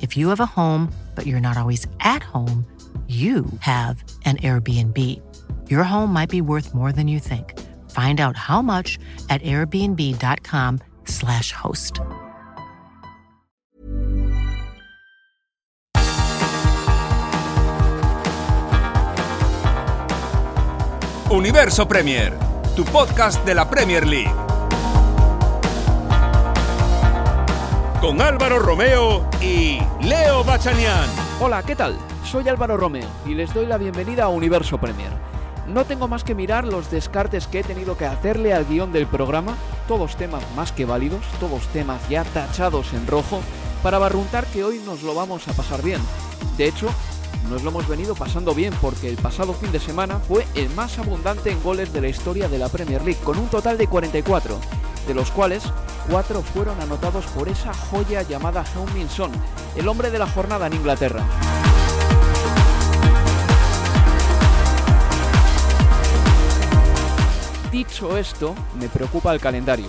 If you have a home, but you're not always at home, you have an Airbnb. Your home might be worth more than you think. Find out how much at airbnb.com/slash host. Universo Premier, tu podcast de la Premier League. Con Álvaro Romeo y Leo Bachanian. Hola, ¿qué tal? Soy Álvaro Romeo y les doy la bienvenida a Universo Premier. No tengo más que mirar los descartes que he tenido que hacerle al guion del programa, todos temas más que válidos, todos temas ya tachados en rojo, para barruntar que hoy nos lo vamos a pasar bien. De hecho, nos lo hemos venido pasando bien porque el pasado fin de semana fue el más abundante en goles de la historia de la Premier League, con un total de 44, de los cuales 4 fueron anotados por esa joya llamada Heung-Min Son, el hombre de la jornada en Inglaterra. Dicho esto, me preocupa el calendario,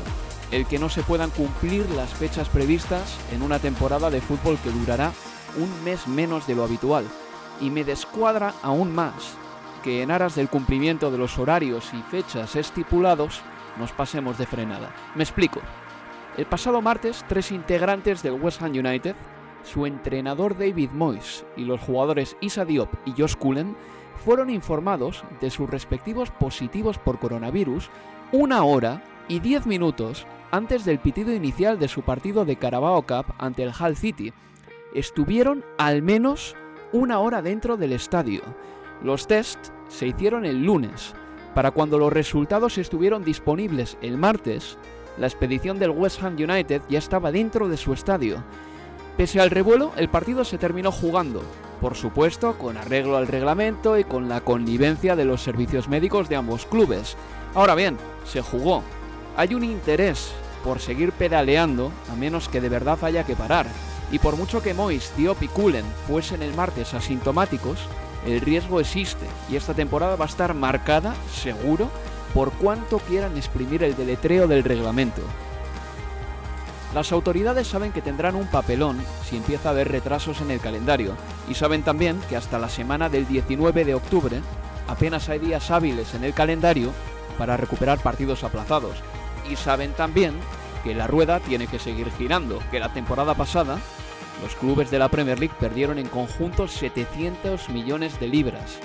el que no se puedan cumplir las fechas previstas en una temporada de fútbol que durará un mes menos de lo habitual, y me descuadra aún más que en aras del cumplimiento de los horarios y fechas estipulados nos pasemos de frenada. Me explico. El pasado martes, tres integrantes del West Ham United, su entrenador David Moyes y los jugadores Isa Diop y Josh Cullen fueron informados de sus respectivos positivos por coronavirus una hora y diez minutos antes del pitido inicial de su partido de Carabao Cup ante el Hull City. Estuvieron al menos una hora dentro del estadio. Los tests se hicieron el lunes. Para cuando los resultados estuvieron disponibles el martes, la expedición del West Ham United ya estaba dentro de su estadio. Pese al revuelo, el partido se terminó jugando, por supuesto con arreglo al reglamento y con la connivencia de los servicios médicos de ambos clubes. Ahora bien, se jugó. Hay un interés por seguir pedaleando a menos que de verdad haya que parar. Y por mucho que Mois, Diop y Cullen fuesen el martes asintomáticos, el riesgo existe y esta temporada va a estar marcada, seguro, por cuánto quieran exprimir el deletreo del reglamento. Las autoridades saben que tendrán un papelón si empieza a haber retrasos en el calendario y saben también que hasta la semana del 19 de octubre apenas hay días hábiles en el calendario para recuperar partidos aplazados. Y saben también que la rueda tiene que seguir girando, que la temporada pasada los clubes de la Premier League perdieron en conjunto 700 millones de libras,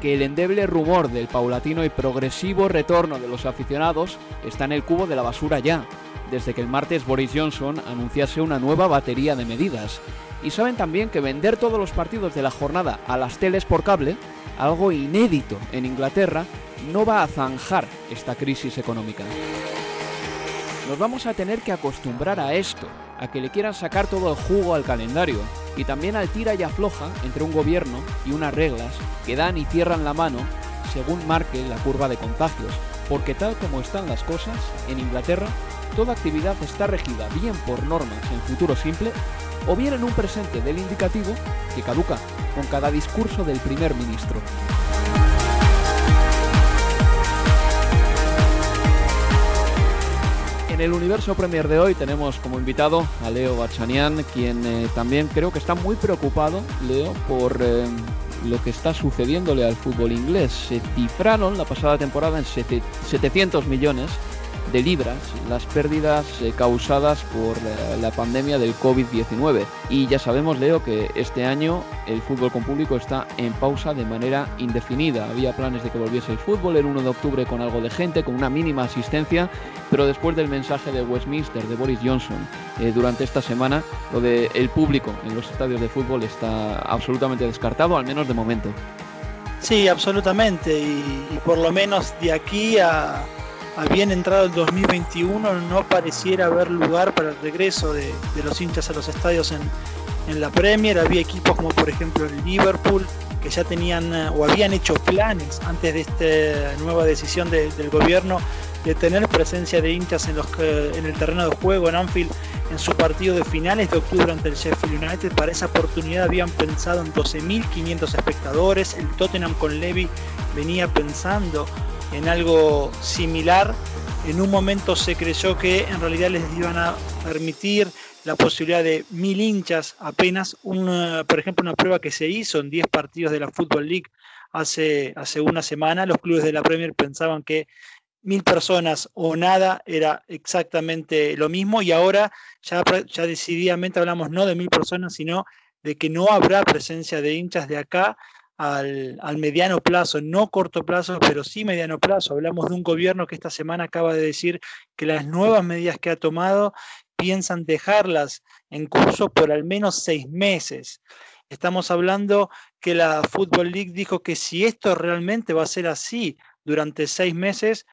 que el endeble rumor del paulatino y progresivo retorno de los aficionados está en el cubo de la basura ya, desde que el martes Boris Johnson anunciase una nueva batería de medidas. Y saben también que vender todos los partidos de la jornada a las teles por cable, algo inédito en Inglaterra, no va a zanjar esta crisis económica. Nos vamos a tener que acostumbrar a esto, a que le quieran sacar todo el jugo al calendario y también al tira y afloja entre un gobierno y unas reglas que dan y cierran la mano según marque la curva de contagios, porque tal como están las cosas, en Inglaterra toda actividad está regida bien por normas en futuro simple o bien en un presente del indicativo que caduca con cada discurso del primer ministro. En el universo Premier de hoy tenemos como invitado a Leo Bachanian, quien eh, también creo que está muy preocupado, Leo, por eh, lo que está sucediéndole al fútbol inglés. Se cifraron la pasada temporada en 700 millones de libras las pérdidas eh, causadas por la, pandemia del COVID-19. Y ya sabemos, Leo, que este año el fútbol con público está en pausa de manera indefinida. Había planes de que volviese el fútbol el 1 de octubre con algo de gente, con una mínima asistencia, pero después del mensaje de Westminster, de Boris Johnson, eh, durante esta semana, lo del el público en los estadios de fútbol está absolutamente descartado, al menos de momento. Sí, absolutamente. Y, por lo menos de aquí a, bien entrado el 2021 no pareciera haber lugar para el regreso de, los hinchas a los estadios en, en, la Premier. Había equipos como por ejemplo el Liverpool que ya tenían eh, o habían hecho planes antes de esta nueva decisión del gobierno de tener presencia de hinchas en, los, en el terreno de juego en Anfield en su partido de finales de octubre ante el Sheffield United. Para esa oportunidad habían pensado en 12.500 espectadores. El Tottenham con Levy venía pensando en algo similar. En un momento se creyó que en realidad les iban a permitir la posibilidad de mil hinchas apenas. por ejemplo, una prueba que se hizo en 10 partidos de la Football League hace, hace una semana. Los clubes de la Premier pensaban que mil personas o nada era exactamente lo mismo y ahora ya, ya decididamente hablamos no de mil personas, sino de que no habrá presencia de hinchas de acá al, al, mediano plazo, no corto plazo, pero sí mediano plazo. Hablamos de un gobierno que esta semana acaba de decir que las nuevas medidas que ha tomado piensan dejarlas en curso por al menos seis meses. Estamos hablando que la Football League dijo que si esto realmente va a ser así durante seis meses,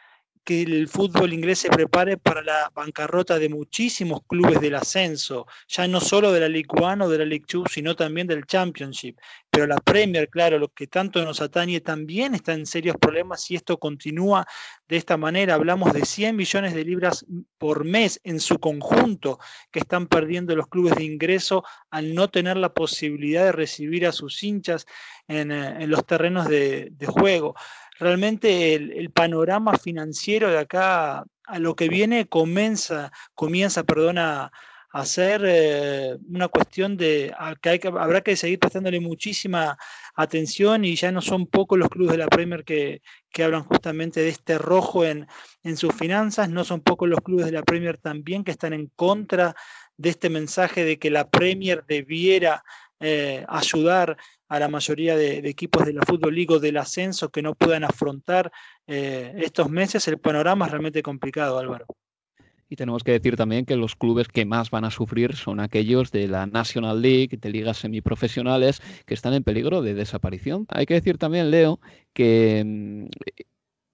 que el fútbol inglés se prepare para la bancarrota de muchísimos clubes del ascenso, ya no solo de la League One o de la League Two, sino también del Championship. Pero la Premier, claro, lo que tanto nos atañe, también está en serios problemas si esto continúa de esta manera. Hablamos de 100 millones de libras por mes en su conjunto que están perdiendo los clubes de ingreso al no tener la posibilidad de recibir a sus hinchas en, eh, los terrenos de juego realmente el, panorama financiero de acá a lo que viene comienza, comienza perdón, a, ser eh, una cuestión de que, hay que habrá que seguir prestándole muchísima atención y ya no son pocos los clubes de la Premier que, hablan justamente de este rojo en, en, sus finanzas, no son pocos los clubes de la Premier también que están en contra de este mensaje de que la Premier debiera eh, ayudar a la mayoría de, equipos de la Fútbol League del ascenso que no puedan afrontar eh, estos meses, el panorama es realmente complicado, Álvaro. Y tenemos que decir también que los clubes que más van a sufrir son aquellos de la National League, de ligas semiprofesionales, que están en peligro de desaparición. Hay que decir también, Leo, que mm,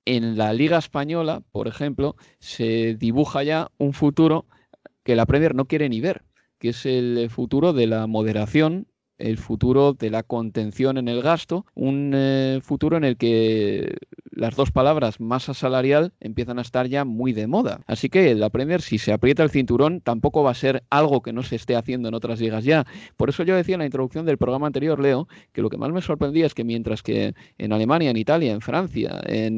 en la Liga Española, por ejemplo, se dibuja ya un futuro que la Premier no quiere ni ver, que es el futuro de la moderación el futuro de la contención en el gasto, un eh, futuro en el que las dos palabras masa salarial empiezan a estar ya muy de moda. Así que la Premier, si se aprieta el cinturón, tampoco va a ser algo que no se esté haciendo en otras ligas ya. Por eso yo decía en la introducción del programa anterior, Leo, que lo que más me sorprendía es que mientras que en Alemania, en Italia, en Francia, en,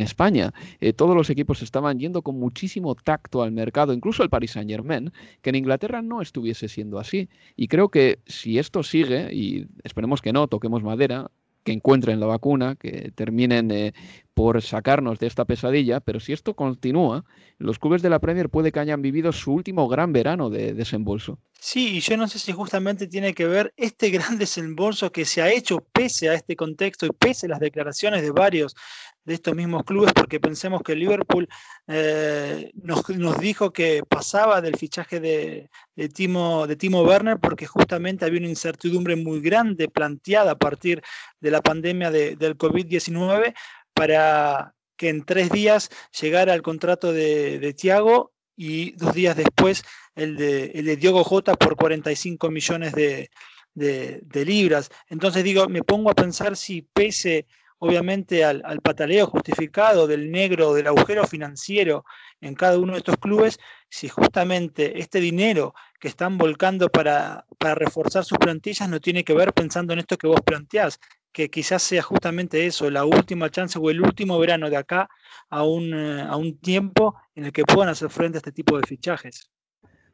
España, eh, todos los equipos estaban yendo con muchísimo tacto al mercado, incluso el Paris Saint Germain, que en Inglaterra no estuviese siendo así. Y creo que si esto sigue, y esperemos que no, toquemos madera, que encuentren la vacuna, que terminen eh, por sacarnos de esta pesadilla, pero si esto continúa, los clubes de la Premier puede que hayan vivido su último gran verano de desembolso. Sí, y yo no sé si justamente tiene que ver este gran desembolso que se ha hecho pese a este contexto y pese a las declaraciones de varios de estos mismos clubes, porque pensemos que Liverpool eh, nos, dijo que pasaba del fichaje de, Timo, de Timo Werner porque justamente había una incertidumbre muy grande planteada a partir de la pandemia del COVID-19 para que en tres días llegara el contrato de, de Thiago y dos días después el de, el de Diogo Jota por 45 millones de, de, libras. Entonces digo, me pongo a pensar si pese obviamente al, pataleo justificado del negro, del agujero financiero en cada uno de estos clubes, si justamente este dinero que están volcando para, para reforzar sus plantillas no tiene que ver pensando en esto que vos planteás, que quizás sea justamente eso, la última chance o el último verano de acá a un, eh, a un tiempo en el que puedan hacer frente a este tipo de fichajes.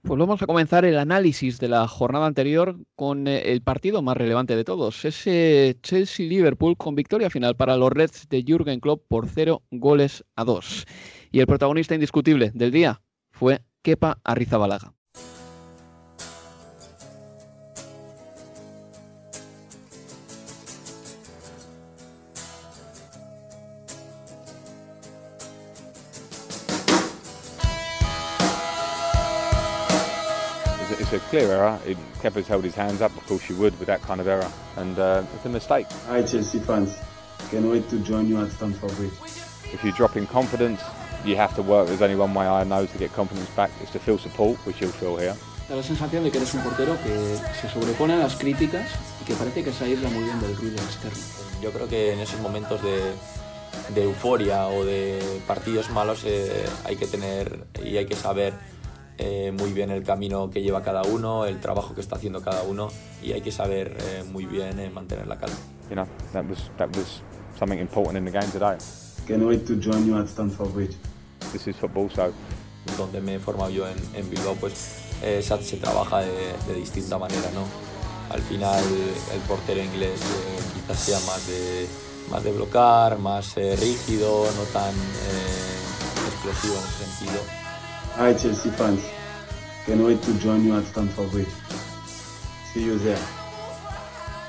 Pues vamos a comenzar el análisis de la jornada anterior con eh, el partido más relevante de todos, ese Chelsea-Liverpool con victoria final para los Reds de Jürgen Klopp por cero goles a dos. Y el protagonista indiscutible del día fue Kepa Arrizabalaga. It's a clear error. It, Kepa's held his hands up, of course you would with that kind of error, and uh, it's a mistake. Hi Chelsea fans, can't wait to join you at Stamford Bridge. If you drop in confidence, you have to work. There's only one way I know to get confidence back, is to feel support, which you'll feel here. Da la sensación de que eres un portero que se sobrepone a las críticas y que parece que se aísla muy bien del ruido externo. Yo creo que en esos momentos de, de euforia o de partidos malos eh, hay que tener y hay que saber eh, muy bien el camino que lleva cada uno, el trabajo que está haciendo cada uno y hay que saber eh, muy bien eh, mantener la calma. You know, that was that was something important in the game today. Can't wait to join you at Stamford Bridge. This is football, so Donde me he formado yo en, en Bilbao, pues eh, se, se trabaja de, de distinta manera, ¿no? Al final el portero inglés eh, quizás sea más de, más de bloquear, más eh, rígido, no tan eh, explosivo en ese sentido. Hi Chelsea fans, can't wait to join you at Stamford Bridge. See you there.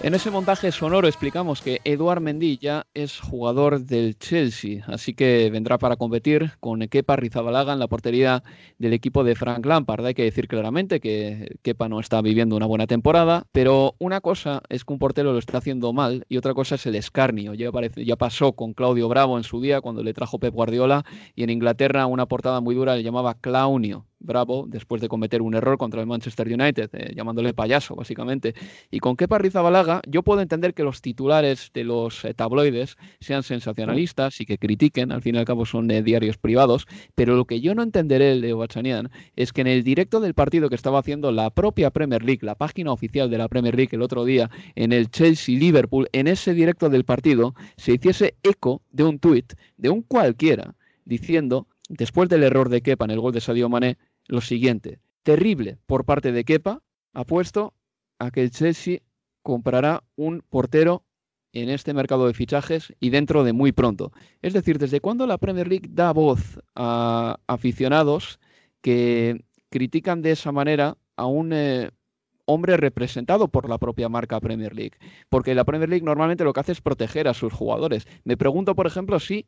En ese montaje sonoro explicamos que Eduard Mendy ya es jugador del Chelsea, así que vendrá para competir con Kepa Rizabalaga en la portería del equipo de Frank Lampard. Hay que decir claramente que Kepa no está viviendo una buena temporada, pero una cosa es que un portero lo está haciendo mal y otra cosa es el escarnio. Ya, ya pasó con Claudio Bravo en su día cuando le trajo Pep Guardiola y en Inglaterra una portada muy dura le llamaba Claunio. Bravo, después de cometer un error contra el Manchester United, eh, llamándole payaso, básicamente. Y con Kepa Rizabalaga, yo puedo entender que los titulares de los eh, tabloides sean sensacionalistas y que critiquen, al fin y al cabo son eh, diarios privados, pero lo que yo no entenderé, Leo Bachanian, es que en el directo del partido que estaba haciendo la propia Premier League, la página oficial de la Premier League el otro día, en el Chelsea-Liverpool, en ese directo del partido, se hiciese eco de un tuit de un cualquiera diciendo, después del error de Kepa en el gol de Sadio Mané, lo siguiente, terrible por parte de Kepa, apuesto a que el Chelsea comprará un portero en este mercado de fichajes y dentro de muy pronto. Es decir, ¿desde cuándo la Premier League da voz a aficionados que critican de esa manera a un eh, hombre representado por la propia marca Premier League? Porque la Premier League normalmente lo que hace es proteger a sus jugadores. Me pregunto, por ejemplo, si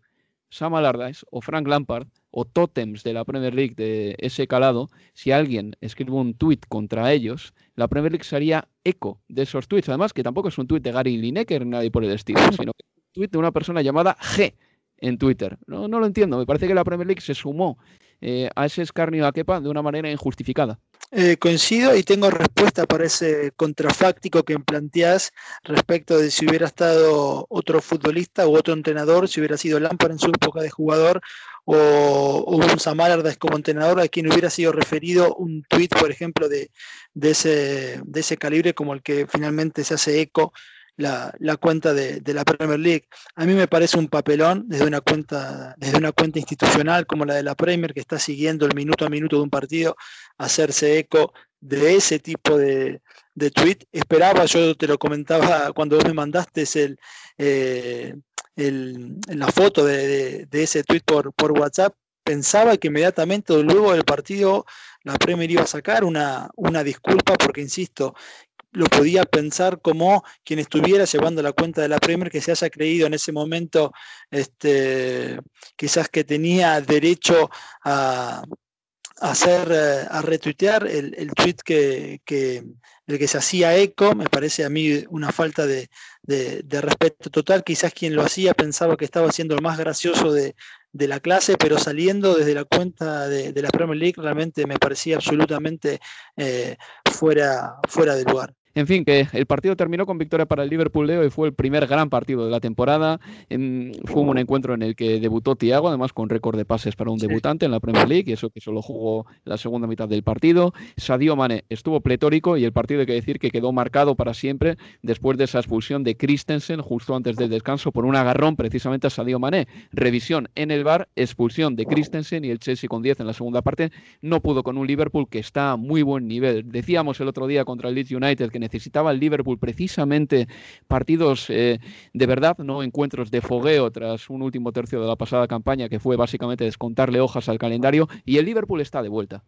Sam Allardyce o Frank Lampard o tótems de la Premier League de ese calado, si alguien escribe un tuit contra ellos, la Premier League se haría eco de esos tweets. Además, que tampoco es un tuit de Gary Lineker ni nadie por el estilo, sino que es un tuit de una persona llamada G en Twitter. No, no lo entiendo. Me parece que la Premier League se sumó eh, a ese escarnio a Kepa de una manera injustificada. Eh, coincido y tengo respuesta para ese contrafáctico que planteás respecto de si hubiera estado otro futbolista u otro entrenador, si hubiera sido Lampard en su época de jugador o, o un Sam Allardyce como entrenador a quien hubiera sido referido un tuit, por ejemplo, de, de, ese, de ese calibre como el que finalmente se hace eco la, cuenta de, la Premier League. A mí me parece un papelón desde una cuenta, desde una cuenta institucional como la de la Premier, que está siguiendo el minuto a minuto de un partido, hacerse eco de ese tipo de, de tweet. Esperaba, yo te lo comentaba cuando vos me mandaste el, eh, la foto de ese tweet por, por WhatsApp, pensaba que inmediatamente luego del partido la Premier iba a sacar una, una disculpa porque, insisto, lo podía pensar como quien estuviera llevando la cuenta de la Premier que se haya creído en ese momento este, quizás que tenía derecho a, hacer, a retuitear el, tweet que, que, se hacía eco, me parece a mí una falta de, respeto total. Quizás quien lo hacía pensaba que estaba siendo el más gracioso de, la clase, pero saliendo desde la cuenta de, de, la Premier League realmente me parecía absolutamente eh, fuera, fuera de lugar. En fin, que el partido terminó con victoria para el Liverpool Leo y fue el primer gran partido de la temporada. En, fue un encuentro en el que debutó Thiago, además con récord de pases para un debutante en la Premier League, y eso que solo jugó la segunda mitad del partido. Sadio Mane estuvo pletórico y el partido hay que decir que quedó marcado para siempre después de esa expulsión de Christensen justo antes del descanso por un agarrón precisamente a Sadio Mane. Revisión en el bar, expulsión de Christensen y el Chelsea con 10 en la segunda parte no pudo con un Liverpool que está a muy buen nivel. Decíamos el otro día contra el Leeds United que necesitaba el Liverpool precisamente partidos de verdad, no encuentros de fogueo tras un último tercio de la pasada campaña que fue básicamente descontarle hojas al calendario y el Liverpool está de vuelta.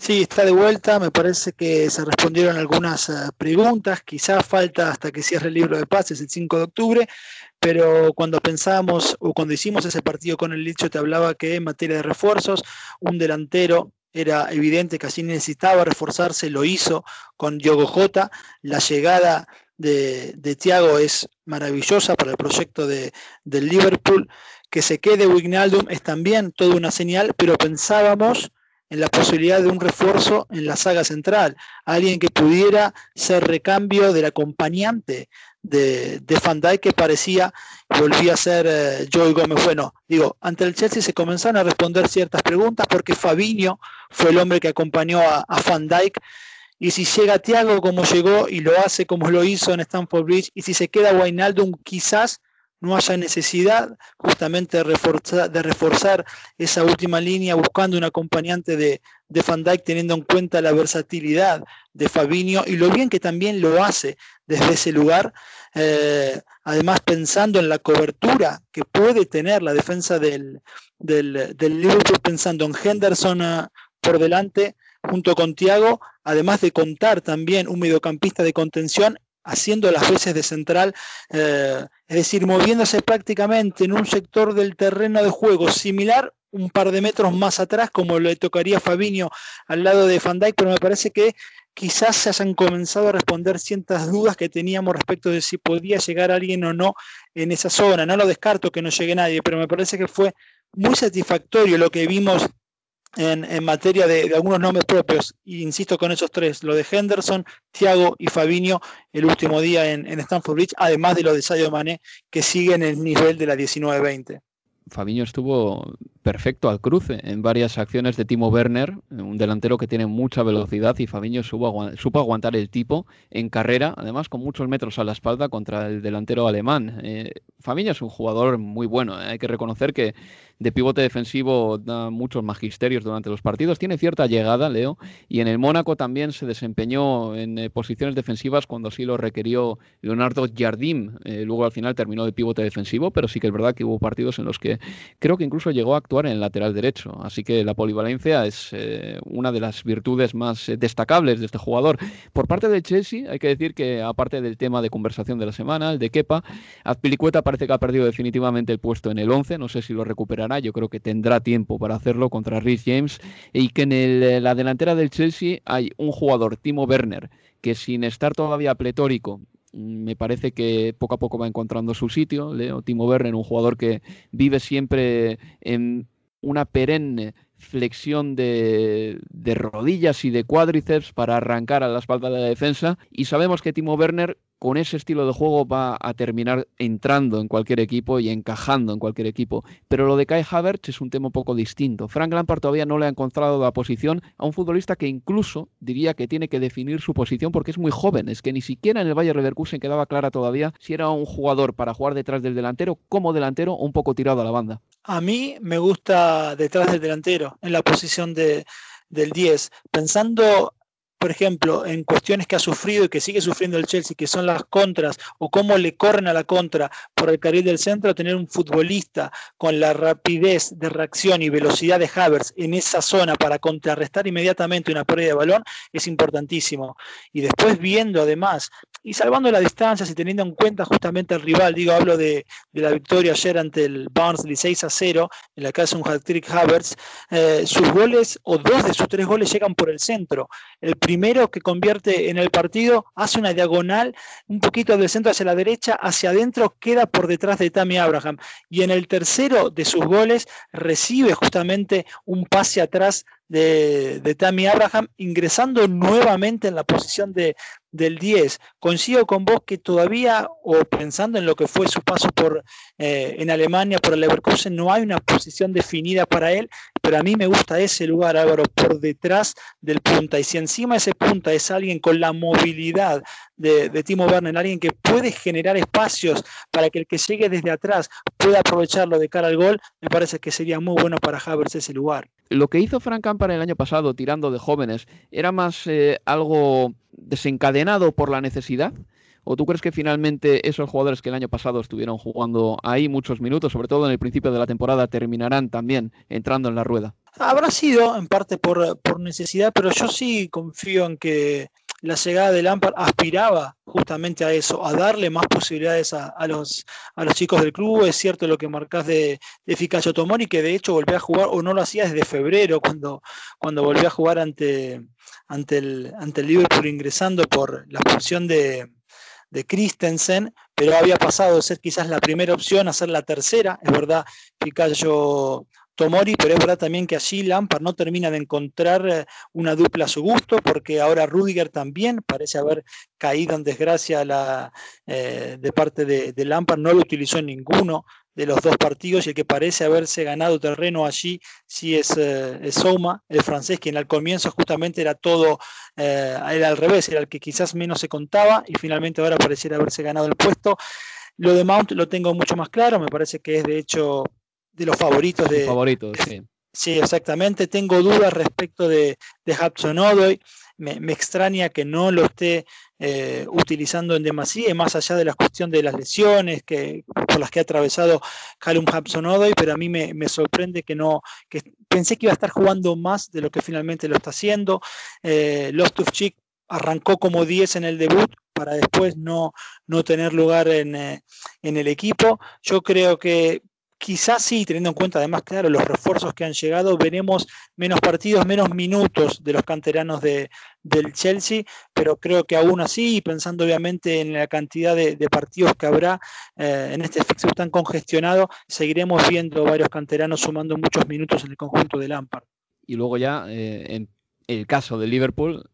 Sí, está de vuelta. Me parece que se respondieron algunas preguntas. Quizás falta hasta que cierre el libro de pases el 5 de octubre, pero cuando pensábamos o cuando hicimos ese partido con el Licho, te hablaba que en materia de refuerzos, un delantero era evidente que así necesitaba reforzarse, lo hizo con Diogo Jota. La llegada de, de Thiago es maravillosa para el proyecto de, del Liverpool. Que se quede Wignaldum es también toda una señal, pero pensábamos en la posibilidad de un refuerzo en la saga central, alguien que pudiera ser recambio del acompañante de, de Van Dijk que parecía volvía a ser eh, Joey Gómez. Bueno, digo, ante el Chelsea se comenzaron a responder ciertas preguntas porque Fabinho fue el hombre que acompañó a, a Van Dijk. Y si llega Thiago como llegó y lo hace como lo hizo en Stamford Bridge, y si se queda Wijnaldum, quizás no haya necesidad justamente de reforzar, esa última línea buscando un acompañante de, de Van Dijk teniendo en cuenta la versatilidad de Fabinho y lo bien que también lo hace desde ese lugar, eh, además pensando en la cobertura que puede tener la defensa del, del, del Liverpool, pensando en Henderson uh, por delante junto con Thiago, además de contar también un mediocampista de contención haciendo las veces de central, eh, es decir, moviéndose prácticamente en un sector del terreno de juego similar un par de metros más atrás, como le tocaría Fabinho al lado de Van Dijk, pero me parece que quizás se hayan comenzado a responder ciertas dudas que teníamos respecto de si podía llegar alguien o no en esa zona. No lo descarto que no llegue nadie, pero me parece que fue muy satisfactorio lo que vimos en, materia de, algunos nombres propios, insisto con esos tres, lo de Henderson, Thiago y Fabinho el último día en, Stanford Bridge, además de lo de Sadio Mané, que sigue en el nivel de la 19-20. Fabinho estuvo perfecto al cruce en varias acciones de Timo Werner, un delantero que tiene mucha velocidad y Fabinho supo, aguantar el tipo en carrera, además con muchos metros a la espalda contra el delantero alemán. Eh, es un jugador muy bueno, eh, hay que reconocer que de pivote defensivo da muchos magisterios durante los partidos, tiene cierta llegada, Leo, y en el Mónaco también se desempeñó en eh, posiciones defensivas cuando sí lo requirió Leonardo Jardim, eh, luego al final terminó de pivote defensivo, pero sí que es verdad que hubo partidos en los que creo que incluso llegó a actuar en el lateral derecho, así que la polivalencia es eh, una de las virtudes más destacables de este jugador. Por parte del Chelsea, hay que decir que aparte del tema de conversación de la semana, el de Kepa, Azpilicueta parece que ha perdido definitivamente el puesto en el 11, no sé si lo recuperará yo creo que tendrá tiempo para hacerlo contra Rhys James, y que en eh, la delantera del Chelsea hay un jugador, Timo Werner, que sin estar todavía pletórico, mm, me parece que poco a poco va encontrando su sitio. Leo Timo Werner, un jugador que vive siempre en una perenne flexión de, de, rodillas y de cuádriceps para arrancar a la espalda de la defensa. Y sabemos que Timo Werner con ese estilo de juego va a terminar entrando en cualquier equipo y encajando en cualquier equipo. Pero lo de Kai Havertz es un tema un poco distinto. Frank Lampard todavía no le ha encontrado la posición a un futbolista que incluso diría que tiene que definir su posición porque es muy joven. Es que ni siquiera en el Bayer Leverkusen quedaba clara todavía si era un jugador para jugar detrás del delantero como delantero o un poco tirado a la banda. A mí me gusta detrás del delantero, en la posición de, del 10. Pensando por ejemplo, en cuestiones que ha sufrido y que sigue sufriendo el Chelsea, que son las contras o cómo le corren a la contra por el carril del centro, tener un futbolista con la rapidez de reacción y velocidad de Havertz en esa zona para contrarrestar inmediatamente una pérdida de balón es importantísimo. Y después viendo además, y salvando las distancias y teniendo en cuenta justamente el rival, digo, hablo de, de la victoria ayer ante el Barnsley 6 a 0, en la que hace un hat-trick Havertz, eh, sus goles o dos de sus tres goles llegan por el centro. El primero que convierte en el partido, hace una diagonal un poquito del centro hacia la derecha, hacia adentro, queda por detrás de Tammy Abraham. Y en el tercero de sus goles recibe justamente un pase atrás de, de Tammy Abraham, ingresando nuevamente en la posición de, del 10. Coincido con vos que todavía, o pensando en lo que fue su paso por eh, en Alemania, por el Leverkusen, no hay una posición definida para él, pero a mí me gusta ese lugar, Álvaro, por detrás del punta. Y si encima ese punta es alguien con la movilidad de, de Timo Werner, alguien que puede generar espacios para que el que llegue desde atrás pueda aprovecharlo de cara al gol, me parece que sería muy bueno para Havertz ese lugar. Lo que hizo Frank Lampard el año pasado tirando de jóvenes era más eh, algo desencadenado por la necesidad? ¿O tú crees que finalmente esos jugadores que el año pasado estuvieron jugando ahí muchos minutos, sobre todo en el principio de la temporada, terminarán también entrando en la rueda? Habrá sido en parte por, por necesidad, pero yo sí confío en que la llegada de Lampard aspiraba justamente a eso, a darle más posibilidades a, los, a los chicos del club. Es cierto lo que marcás de, de Ficacho Tomori, que de hecho volvió a jugar, o no lo hacía desde febrero, cuando, cuando volvió a jugar ante, ante, el, ante el Liverpool ingresando por la función de, de Christensen, pero había pasado de ser quizás la primera opción a ser la tercera. Es verdad, Ficayo Tomori, pero es verdad también que allí Lampard no termina de encontrar eh, una dupla a su gusto, porque ahora Rudiger también parece haber caído en desgracia eh, de parte de, de, Lampard, no lo utilizó en ninguno de los dos partidos y el que parece haberse ganado terreno allí sí es, eh, Souma, el francés, quien al comienzo justamente era todo, era al revés, era el que quizás menos se contaba y finalmente ahora pareciera haberse ganado el puesto. Lo de Mount lo tengo mucho más claro, me parece que es de hecho de los favoritos de. Favoritos, sí. Sí, exactamente. Tengo dudas respecto de, de Hudson Odoy. Me, extraña que no lo esté eh, utilizando en demasía, más allá de la cuestión de las lesiones que, por las que ha atravesado Callum Hudson Odoy, pero a mí me, sorprende que no, que pensé que iba a estar jugando más de lo que finalmente lo está haciendo. Eh, Lostufchik arrancó como 10 en el debut para después no, no tener lugar en, eh, en el equipo. Yo creo que Quizás sí, teniendo en cuenta además, claro, los refuerzos que han llegado, veremos menos partidos, menos minutos de los canteranos de, del Chelsea, pero creo que aún así, pensando obviamente en la cantidad de, partidos que habrá eh, en este fixture tan congestionado, seguiremos viendo varios canteranos sumando muchos minutos en el conjunto del Lampard. Y luego ya, eh, en el caso de Liverpool,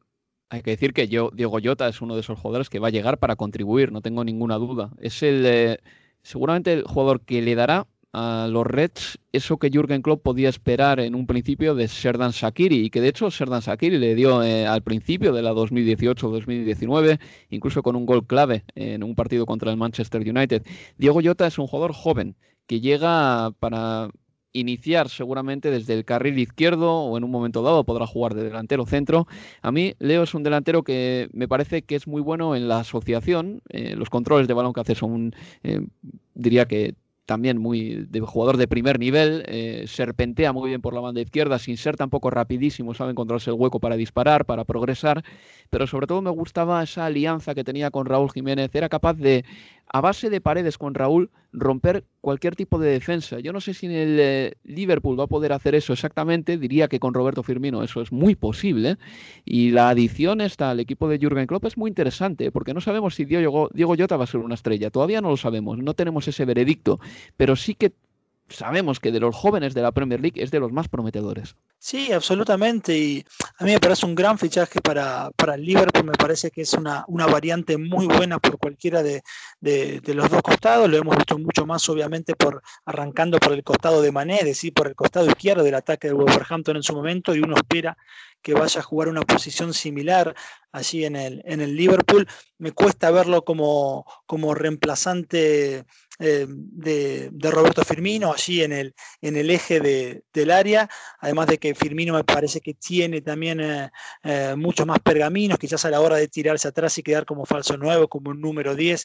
hay que decir que yo, Diego Llota es uno de esos jugadores que va a llegar para contribuir, no tengo ninguna duda. Es el, seguramente el jugador que le dará a los Reds eso que Jürgen Klopp podía esperar en un principio de Serdan Shakiri y que de hecho Serdan Shakiri le dio eh, al principio de la 2018-2019 incluso con un gol clave en un partido contra el Manchester United. Diego Jota es un jugador joven que llega para iniciar seguramente desde el carril izquierdo o en un momento dado podrá jugar de delantero centro. A mí Leo es un delantero que me parece que es muy bueno en la asociación. Eh, los controles de balón que hace son, eh, diría que también muy de jugador de primer nivel, eh, serpentea muy bien por la banda izquierda, sin ser tampoco rapidísimo, sabe encontrarse el hueco para disparar, para progresar, pero sobre todo me gustaba esa alianza que tenía con Raúl Jiménez, era capaz de a base de paredes con Raúl, romper cualquier tipo de defensa. Yo no sé si en el eh, Liverpool va a poder hacer eso exactamente, diría que con Roberto Firmino eso es muy posible. Y la adición esta al equipo de Jürgen Klopp es muy interesante, porque no sabemos si Diego, Diego va a ser una estrella, todavía no lo sabemos, no tenemos ese veredicto, pero sí que sabemos que de los jóvenes de la Premier League es de los más prometedores. Sí, absolutamente. Y a mí me parece un gran fichaje para, para el Liverpool. Me parece que es una, una variante muy buena por cualquiera de, de, los dos costados. Lo hemos visto mucho más, obviamente, por arrancando por el costado de Mané, es decir, por el costado izquierdo del ataque de Wolverhampton en su momento. Y uno espera que vaya a jugar una posición similar allí en el, en el Liverpool. Me cuesta verlo como, como reemplazante eh, de, Roberto Firmino allí en el, en el eje del área, además de que Firmino me parece que tiene también eh, eh, muchos más pergaminos, quizás a la hora de tirarse atrás y quedar como falso nuevo, como un número 10,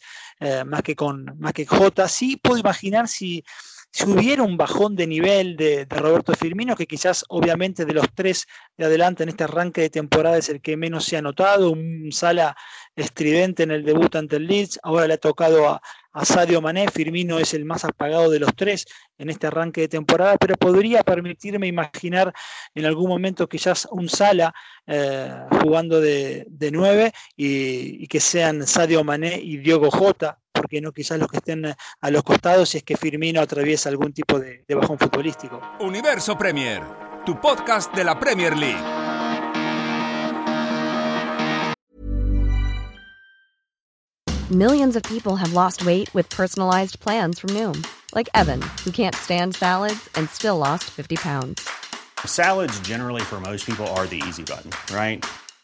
más, que con, más que J. Sí puedo imaginar si si hubiera un bajón de nivel de, Roberto Firmino, que quizás obviamente de los tres de adelante en este arranque de temporada es el que menos se ha notado, un sala estridente en el debut ante el Leeds, ahora le ha tocado a, Sadio Mané, Firmino es el más apagado de los tres en este arranque de temporada, pero podría permitirme imaginar en algún momento quizás un Sala eh, jugando de, nueve y, y, que sean Sadio Mané y Diogo Jota porque no quizás los que estén a los costados si es que Firmino atraviesa algún tipo de, de bajón futbolístico. Universo Premier, tu podcast de la Premier League. Millions of people have lost weight with personalized plans from Noom, like Evan, who can't stand salads and still lost 50 pounds. Salads generally for most people are the easy button, right?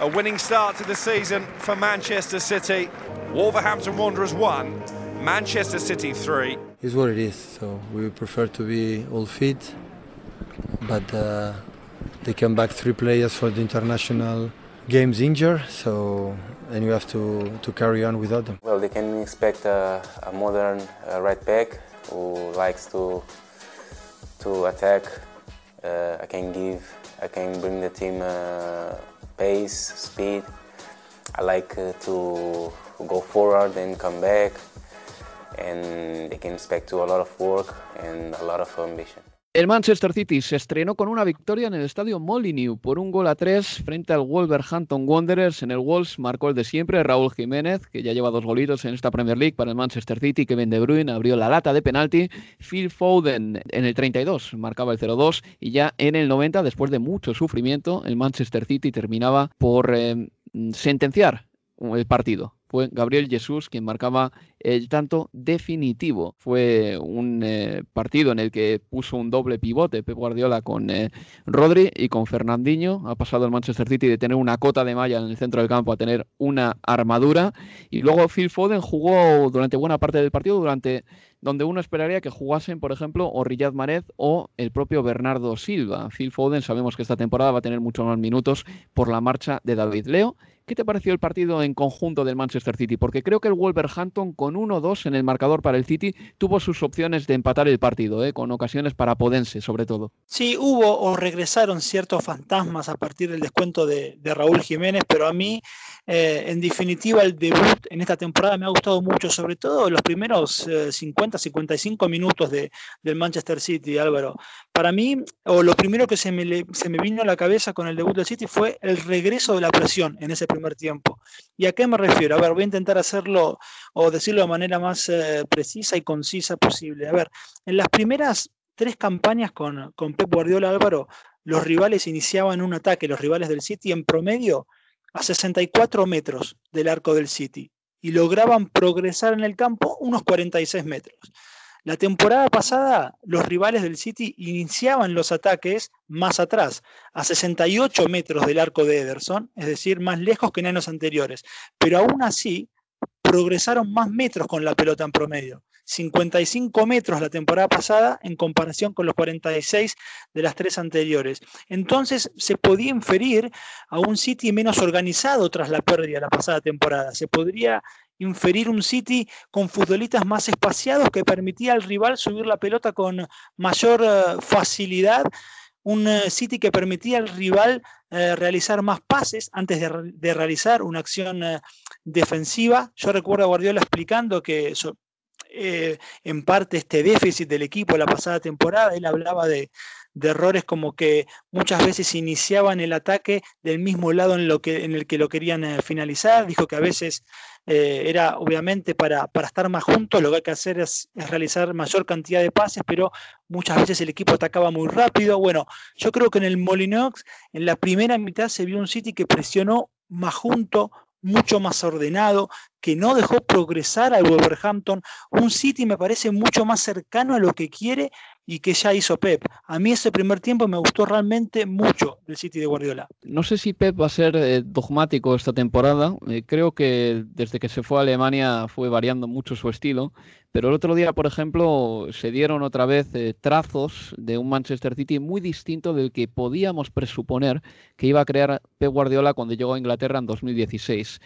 A winning start to the season for Manchester City. Wolverhampton Wanderers 1, Manchester City 3. It's what it is. So we prefer to be all fit, but uh, they come back three players for the international games injured. So and you have to, to carry on without them. Well, they can expect a, a modern uh, right back who likes to to attack. Uh, I can give, I can bring the team uh, pace, speed. I like uh, to go forward and come back, and they can expect to a lot of work and a lot of ambition. El Manchester City se estrenó con una victoria en el estadio Molineux por un gol a tres frente al Wolverhampton Wanderers. En el Wolves marcó el de siempre Raúl Jiménez, que ya lleva dos golitos en esta Premier League para el Manchester City. Kevin De Bruyne abrió la lata de penalti. Phil Foden en el 32 marcaba el 0-2 y ya en el 90, después de mucho sufrimiento, el Manchester City terminaba por eh, sentenciar el partido fue Gabriel Jesús quien marcaba el tanto definitivo. Fue un eh, partido en el que puso un doble pivote Pep Guardiola con eh, Rodri y con Fernandinho. Ha pasado el Manchester City de tener una cota de malla en el centro del campo a tener una armadura. Y luego Phil Foden jugó durante buena parte del partido, durante donde uno esperaría que jugasen, por ejemplo, o Riyad Mahrez o el propio Bernardo Silva. Phil Foden sabemos que esta temporada va a tener muchos más minutos por la marcha de David Leo. ¿Qué te pareció el partido en conjunto del Manchester City? Porque creo que el Wolverhampton con 1-2 en el marcador para el City tuvo sus opciones de empatar el partido, ¿eh? con ocasiones para Podense sobre todo. Sí, hubo o regresaron ciertos fantasmas a partir del descuento de, de Raúl Jiménez, pero a mí, eh, en definitiva, el debut en esta temporada me ha gustado mucho, sobre todo los primeros eh, 50, 55 minutos de, del Manchester City, Álvaro. Para mí, o lo primero que se me, se me vino a la cabeza con el debut del City fue el regreso de la presión en ese primer tiempo. ¿Y a qué me refiero? A ver, voy a intentar hacerlo o decirlo de manera más eh, precisa y concisa posible. A ver, en las primeras tres campañas con, con Pep Guardiola Álvaro, los rivales iniciaban un ataque, los rivales del City, en promedio a 64 metros del arco del City y lograban progresar en el campo unos 46 metros. La temporada pasada, los rivales del City iniciaban los ataques más atrás, a 68 metros del arco de Ederson, es decir, más lejos que en años anteriores. Pero aún así, progresaron más metros con la pelota en promedio. 55 metros la temporada pasada en comparación con los 46 de las tres anteriores. Entonces se podía inferir a un City menos organizado tras la pérdida la pasada temporada. Se podría inferir un City con futbolistas más espaciados que permitía al rival subir la pelota con mayor uh, facilidad un uh, City que permitía al rival uh, realizar más pases antes de, realizar una acción defensiva. Yo recuerdo a Guardiola explicando que eh, en parte este déficit del equipo la pasada temporada, él hablaba de, de errores como que muchas veces iniciaban el ataque del mismo lado en, lo que, en el que lo querían eh, finalizar. Dijo que a veces eh, era obviamente para, para, estar más juntos, lo que hay que hacer es, es, realizar mayor cantidad de pases, pero muchas veces el equipo atacaba muy rápido. Bueno, yo creo que en el Molinox, en la primera mitad se vio un City que presionó más junto, mucho más ordenado, que no dejó progresar al Wolverhampton. Un City me parece mucho más cercano a lo que quiere y que ya hizo Pep. A mí ese primer tiempo me gustó realmente mucho del City de Guardiola. No sé si Pep va a ser eh, dogmático esta temporada. Eh, creo que desde que se fue a Alemania fue variando mucho su estilo. Pero el otro día, por ejemplo, se dieron otra vez eh, trazos de un Manchester City muy distinto del que podíamos presuponer que iba a crear Pep Guardiola cuando llegó a Inglaterra en 2016.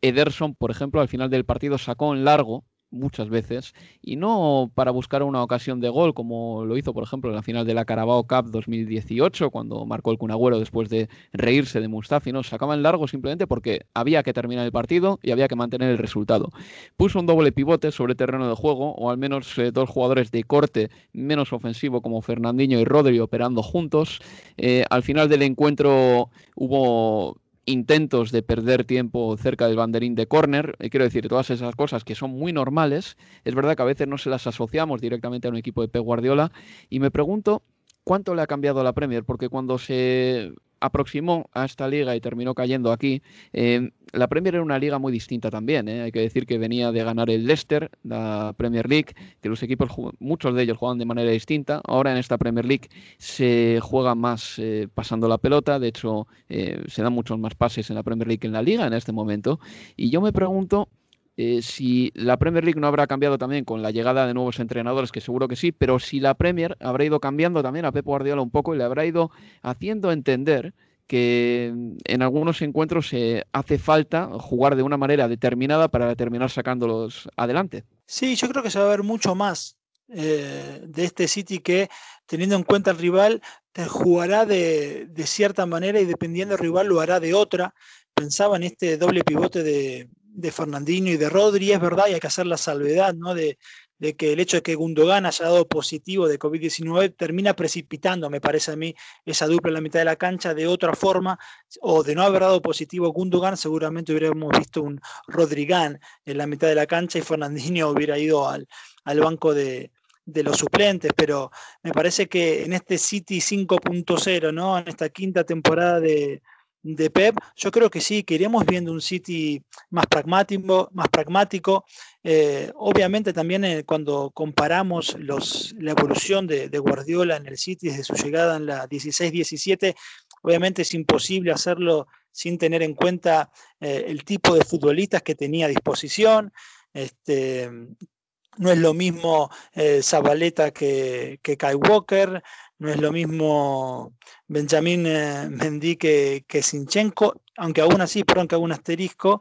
Ederson, por ejemplo, al final del partido sacó en largo muchas veces y no para buscar una ocasión de gol como lo hizo por ejemplo en la final de la Carabao Cup 2018 cuando marcó el Cunagüero después de reírse de Mustafi, no, sacaba en largo simplemente porque había que terminar el partido y había que mantener el resultado. Puso un doble pivote sobre terreno de juego o al menos eh, dos jugadores de corte menos ofensivo como Fernandinho y Rodri operando juntos. Eh, al final del encuentro hubo intentos de perder tiempo cerca del banderín de córner, eh, quiero decir, todas esas cosas que son muy normales, es verdad que a veces no se las asociamos directamente a un equipo de Pep Guardiola y me pregunto cuánto le ha cambiado la Premier, porque cuando se aproximó a esta liga y terminó cayendo aquí. Eh, la Premier era una liga muy distinta también. ¿eh? Hay que decir que venía de ganar el Leicester, la Premier League, que los equipos, muchos de ellos juegan de manera distinta. Ahora en esta Premier League se juega más eh, pasando la pelota. De hecho, se dan muchos más pases en la Premier League que en la liga en este momento. Y yo me pregunto eh, si la Premier League no habrá cambiado también con la llegada de nuevos entrenadores, que seguro que sí, pero si la Premier habrá ido cambiando también a Pep Guardiola un poco y le habrá ido haciendo entender que en algunos encuentros se hace falta jugar de una manera determinada para terminar sacándolos adelante. Sí, yo creo que se va a ver mucho más eh, de este City que, teniendo en cuenta el rival, jugará de, de, cierta manera y dependiendo del rival lo hará de otra. Pensaba en este doble pivote de, de Fernandinho y de Rodri, es verdad, y hay que hacer la salvedad, ¿no? De, que el hecho de que Gundogan haya dado positivo de COVID-19 termina precipitando, me parece a mí, esa dupla en la mitad de la cancha de otra forma, o de no haber dado positivo Gundogan, seguramente hubiéramos visto un Rodrigán en la mitad de la cancha y Fernandinho hubiera ido al, al banco de, de los suplentes, pero me parece que en este City 5.0, ¿no? En esta quinta temporada de, de Pep, yo creo que sí, que iremos viendo un City más pragmático, más pragmático. Eh, obviamente también eh, cuando comparamos los, la evolución de, Guardiola en el City desde su llegada en la 16-17, obviamente es imposible hacerlo sin tener en cuenta eh, el tipo de futbolistas que tenía a disposición. Este, no es lo mismo Zabaleta que, que Kai Walker, no es lo mismo Benjamín eh, Mendy que, que Sinchenko, aunque aún así, perdón que hago un asterisco,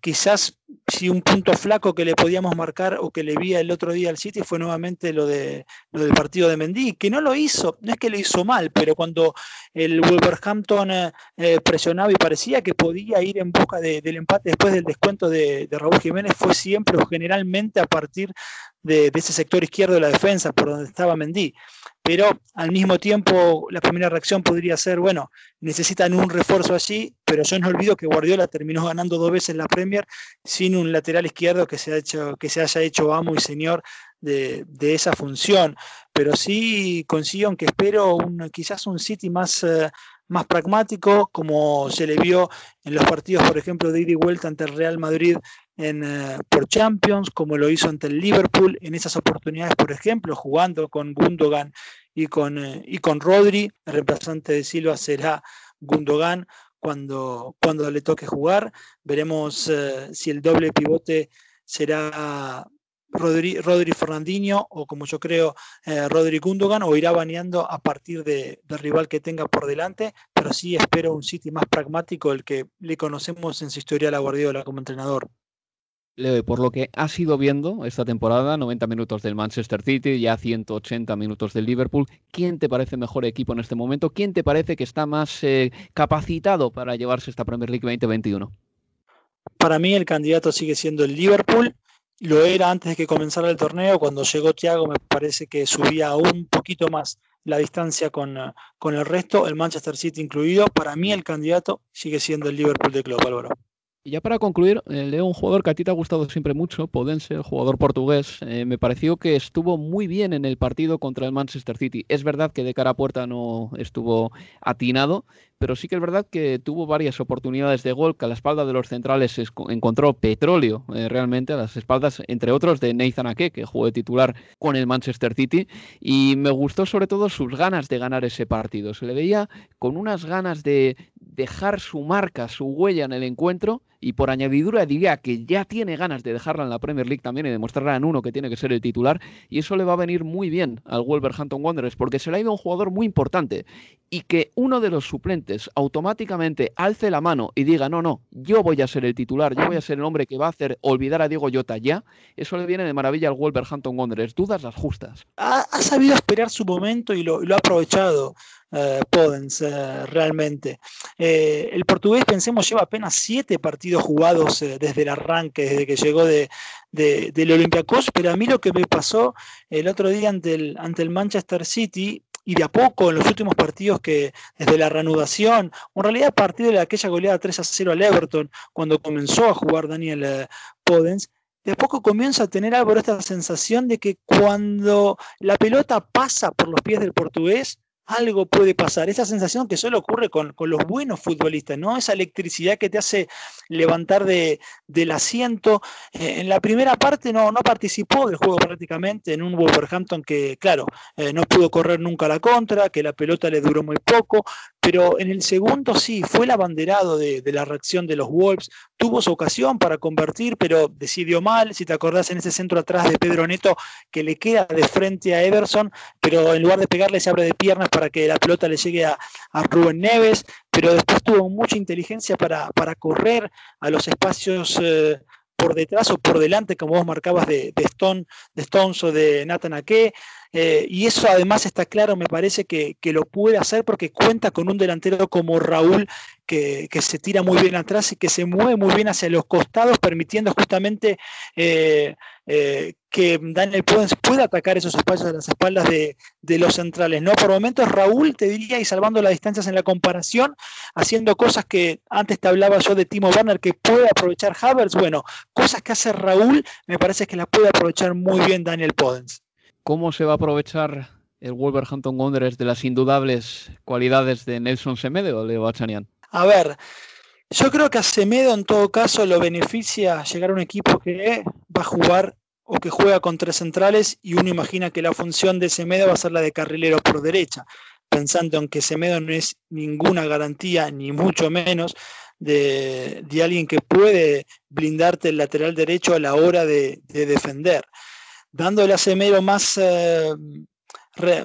quizás si un punto flaco que le podíamos marcar o que le vi el otro día al City fue nuevamente lo, de, lo del partido de Mendy, que no lo hizo, no es que lo hizo mal, pero cuando el Wolverhampton eh, eh, presionaba y parecía que podía ir en busca del empate después del descuento de, Raúl Jiménez, fue siempre o generalmente a partir de, de, ese sector izquierdo de la defensa, por donde estaba Mendy. Pero al mismo tiempo la primera reacción podría ser, bueno, necesitan un refuerzo allí, pero yo no olvido que Guardiola terminó ganando dos veces la Premier sin un lateral izquierdo que se, ha hecho, que se haya hecho amo y señor de, esa función. Pero sí consigo, aunque espero un, quizás un City más, eh, más pragmático, como se le vio en los partidos, por ejemplo, de ida y vuelta ante el Real Madrid en, eh, por Champions, como lo hizo ante el Liverpool, en esas oportunidades, por ejemplo, jugando con Gundogan y con, eh, y con Rodri. El reemplazante de Silva será Gundogan cuando, cuando le toque jugar. Veremos eh, si el doble pivote será Rodri, Rodri Fernandinho o como yo creo eh, Rodri Gundogan o irá baneando a partir de, del rival que tenga por delante, pero sí espero un City más pragmático, el que le conocemos en su historia a la Guardiola como entrenador por lo que has ido viendo esta temporada, 90 minutos del Manchester City, ya 180 minutos del Liverpool, ¿quién te parece mejor equipo en este momento? ¿Quién te parece que está más eh, capacitado para llevarse esta Premier League 2021? Para mí el candidato sigue siendo el Liverpool. Lo era antes de que comenzara el torneo. Cuando llegó Thiago me parece que subía un poquito más la distancia con, eh, con el resto, el Manchester City incluido. Para mí el candidato sigue siendo el Liverpool de Club, Álvaro. Y ya para concluir, eh, leo un jugador que a ti te ha gustado siempre mucho, Podense, el jugador portugués. Eh, me pareció que estuvo muy bien en el partido contra el Manchester City. Es verdad que de cara a puerta no estuvo atinado, pero sí que es verdad que tuvo varias oportunidades de gol, que a la espalda de los centrales encontró petróleo eh, realmente, a las espaldas, entre otros, de Nathan Ake, que jugó de titular con el Manchester City, y me gustó sobre todo sus ganas de ganar ese partido. Se le veía con unas ganas de dejar su marca, su huella en el encuentro, y por añadidura diría que ya tiene ganas de dejarla en la Premier League también y demostrarla en uno que tiene que ser el titular, y eso le va a venir muy bien al Wolverhampton Wanderers, porque se le ha ido un jugador muy importante, y que uno de los suplentes automáticamente alce la mano y diga, no, no, yo voy a ser el titular, yo voy a ser el hombre que va a hacer olvidar a Diego Llota ya, eso le viene de maravilla al Wolverhampton Wanderers. Dudas las justas. Ha, sabido esperar su momento y lo, ha aprovechado. Uh, Podens, eh, realmente. Eh, el portugués, pensemos, lleva apenas siete partidos jugados desde el arranque, desde que llegó de, del Olympiacos, pero a mí lo que me pasó el otro día ante el, ante el Manchester City y de a poco en los últimos partidos que desde la reanudación, en realidad a partir de aquella goleada 3 a 0 al Everton, cuando comenzó a jugar Daniel eh, Podens, de a poco comienza a tener de esta sensación de que cuando la pelota pasa por los pies del portugués, algo puede pasar. Esa sensación que solo ocurre con, los buenos futbolistas, ¿no? Esa electricidad que te hace levantar de, del asiento. Eh, en la primera parte no, no participó del juego prácticamente, en un Wolverhampton que, claro, eh, no pudo correr nunca la contra, que la pelota le duró muy poco, pero en el segundo sí, fue el abanderado de, la reacción de los Wolves, tuvo su ocasión para convertir, pero decidió mal, si te acordás en ese centro atrás de Pedro Neto que le queda de frente a Everson, pero en lugar de pegarle se abre de piernas para que la pelota le llegue a, Rubén Neves, pero después tuvo mucha inteligencia para, correr a los espacios eh, por detrás o por delante, como vos marcabas de, Stone, de Stones o de Nathan Ake. Eh, y eso además está claro, me parece que, lo puede hacer porque cuenta con un delantero como Raúl que, se tira muy bien atrás y que se mueve muy bien hacia los costados, permitiendo justamente eh, eh, que Daniel Podens pueda atacar esos espacios a las espaldas de, los centrales. ¿no? Por momentos Raúl, te diría, y salvando las distancias en la comparación, haciendo cosas que antes te hablaba yo de Timo Werner, que puede aprovechar Havertz, bueno, cosas que hace Raúl, me parece que las puede aprovechar muy bien Daniel Podens. ¿Cómo se va a aprovechar el Wolverhampton Wanderers de las indudables cualidades de Nelson Semedo o Leo Bachanian? A ver, yo creo que a Semedo en todo caso lo beneficia llegar a un equipo que va a jugar o que juega con tres centrales y uno imagina que la función de Semedo va a ser la de carrilero por derecha, pensando en que Semedo no es ninguna garantía, ni mucho menos, de, alguien que puede blindarte el lateral derecho a la hora de, defender. Dándole a Semedo más, eh,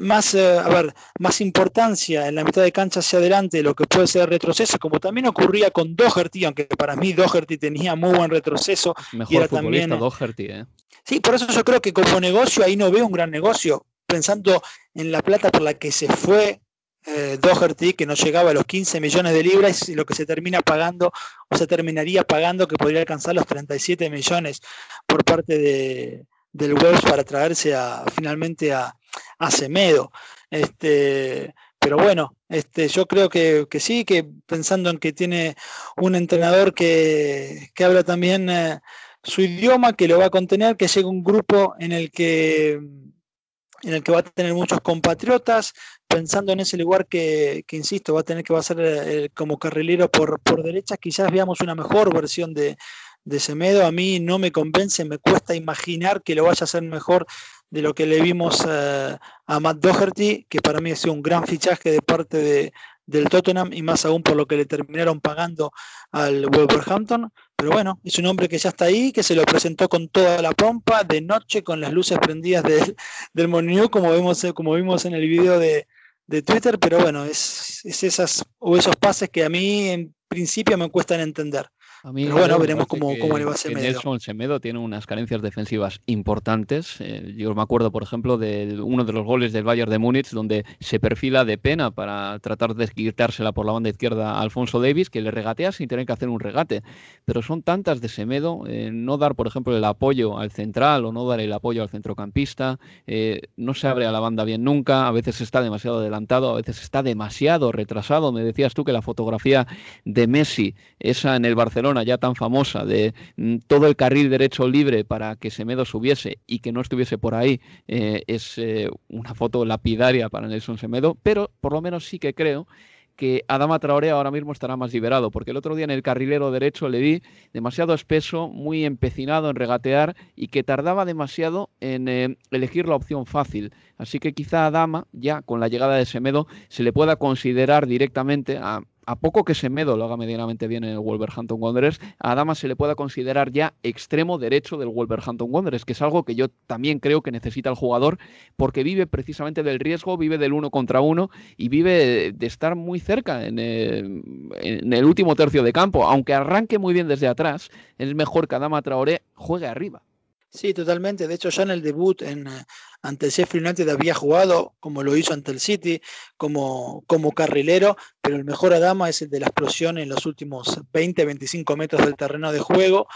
más, eh, a ver, más importancia en la mitad de cancha hacia adelante de lo que puede ser retroceso, como también ocurría con Doherty, aunque para mí Doherty tenía muy buen retroceso. Mejor y era también, Doherty, ¿eh? Sí, por eso yo creo que como negocio ahí no veo un gran negocio, pensando en la plata por la que se fue eh, Doherty, que no llegaba a los 15 millones de libras, y lo que se termina pagando, o se terminaría pagando, que podría alcanzar los 37 millones por parte de, del Wolves para traerse a, finalmente a, a Semedo. Este, pero bueno, este, yo creo que, sí, que pensando en que tiene un entrenador que, habla también eh, su idioma, que lo va a contener, que llega un grupo en el que, en el que va a tener muchos compatriotas, pensando en ese lugar que, insisto, va a tener que va a ser eh, como carrilero por, por derecha, quizás veamos una mejor versión de, de Semedo. A mí no me convence, me cuesta imaginar que lo vaya a hacer mejor de lo que le vimos eh, a Matt Doherty, que para mí ha sido un gran fichaje de parte de, del Tottenham y más aún por lo que le terminaron pagando al Wolverhampton. Pero bueno, es un hombre que ya está ahí, que se lo presentó con toda la pompa, de noche, con las luces prendidas del, del como, vemos, como vimos en el video de, de Twitter, pero bueno, es, es, esas o esos pases que a mí en principio me cuestan entender. A mí bueno, veremos cómo, le va a Semedo. Nelson Semedo tiene unas carencias defensivas importantes. Eh, yo me acuerdo, por ejemplo, de uno de los goles del Bayern de Múnich, donde se perfila de pena para tratar de quitársela por la banda izquierda a Alfonso Davis, que le regatea sin tener que hacer un regate. Pero son tantas de Semedo, eh, no dar, por ejemplo, el apoyo al central o no dar el apoyo al centrocampista, eh, no se abre a la banda bien nunca, a veces está demasiado adelantado, a veces está demasiado retrasado. Me decías tú que la fotografía de Messi, esa en el Barcelona, Ya tan famosa, de mm, todo el carril derecho libre para que Semedo subiese y que no estuviese por ahí, eh, es eh, una foto lapidaria para Nelson Semedo, pero por lo menos sí que creo que Adama Traoré ahora mismo estará más liberado, porque el otro día en el carrilero derecho le vi demasiado espeso, muy empecinado en regatear y que tardaba demasiado en eh, elegir la opción fácil. Así que quizá Adama, ya con la llegada de Semedo, se le pueda considerar directamente a a poco que Semedo lo haga medianamente bien en el Wolverhampton Wanderers, a Adama se le pueda considerar ya extremo derecho del Wolverhampton Wanderers, que es algo que yo también creo que necesita el jugador, porque vive precisamente del riesgo, vive del uno contra uno y vive de estar muy cerca en el, último tercio de campo. Aunque arranque muy bien desde atrás, es mejor que Adama Traoré juegue arriba. Sí, totalmente. De hecho, ya en el debut en, eh, ante el Sheffield United había jugado, como lo hizo ante el City, como, como carrilero, pero el mejor Adama es el de la explosión en los últimos 20, 25 metros del terreno de juego.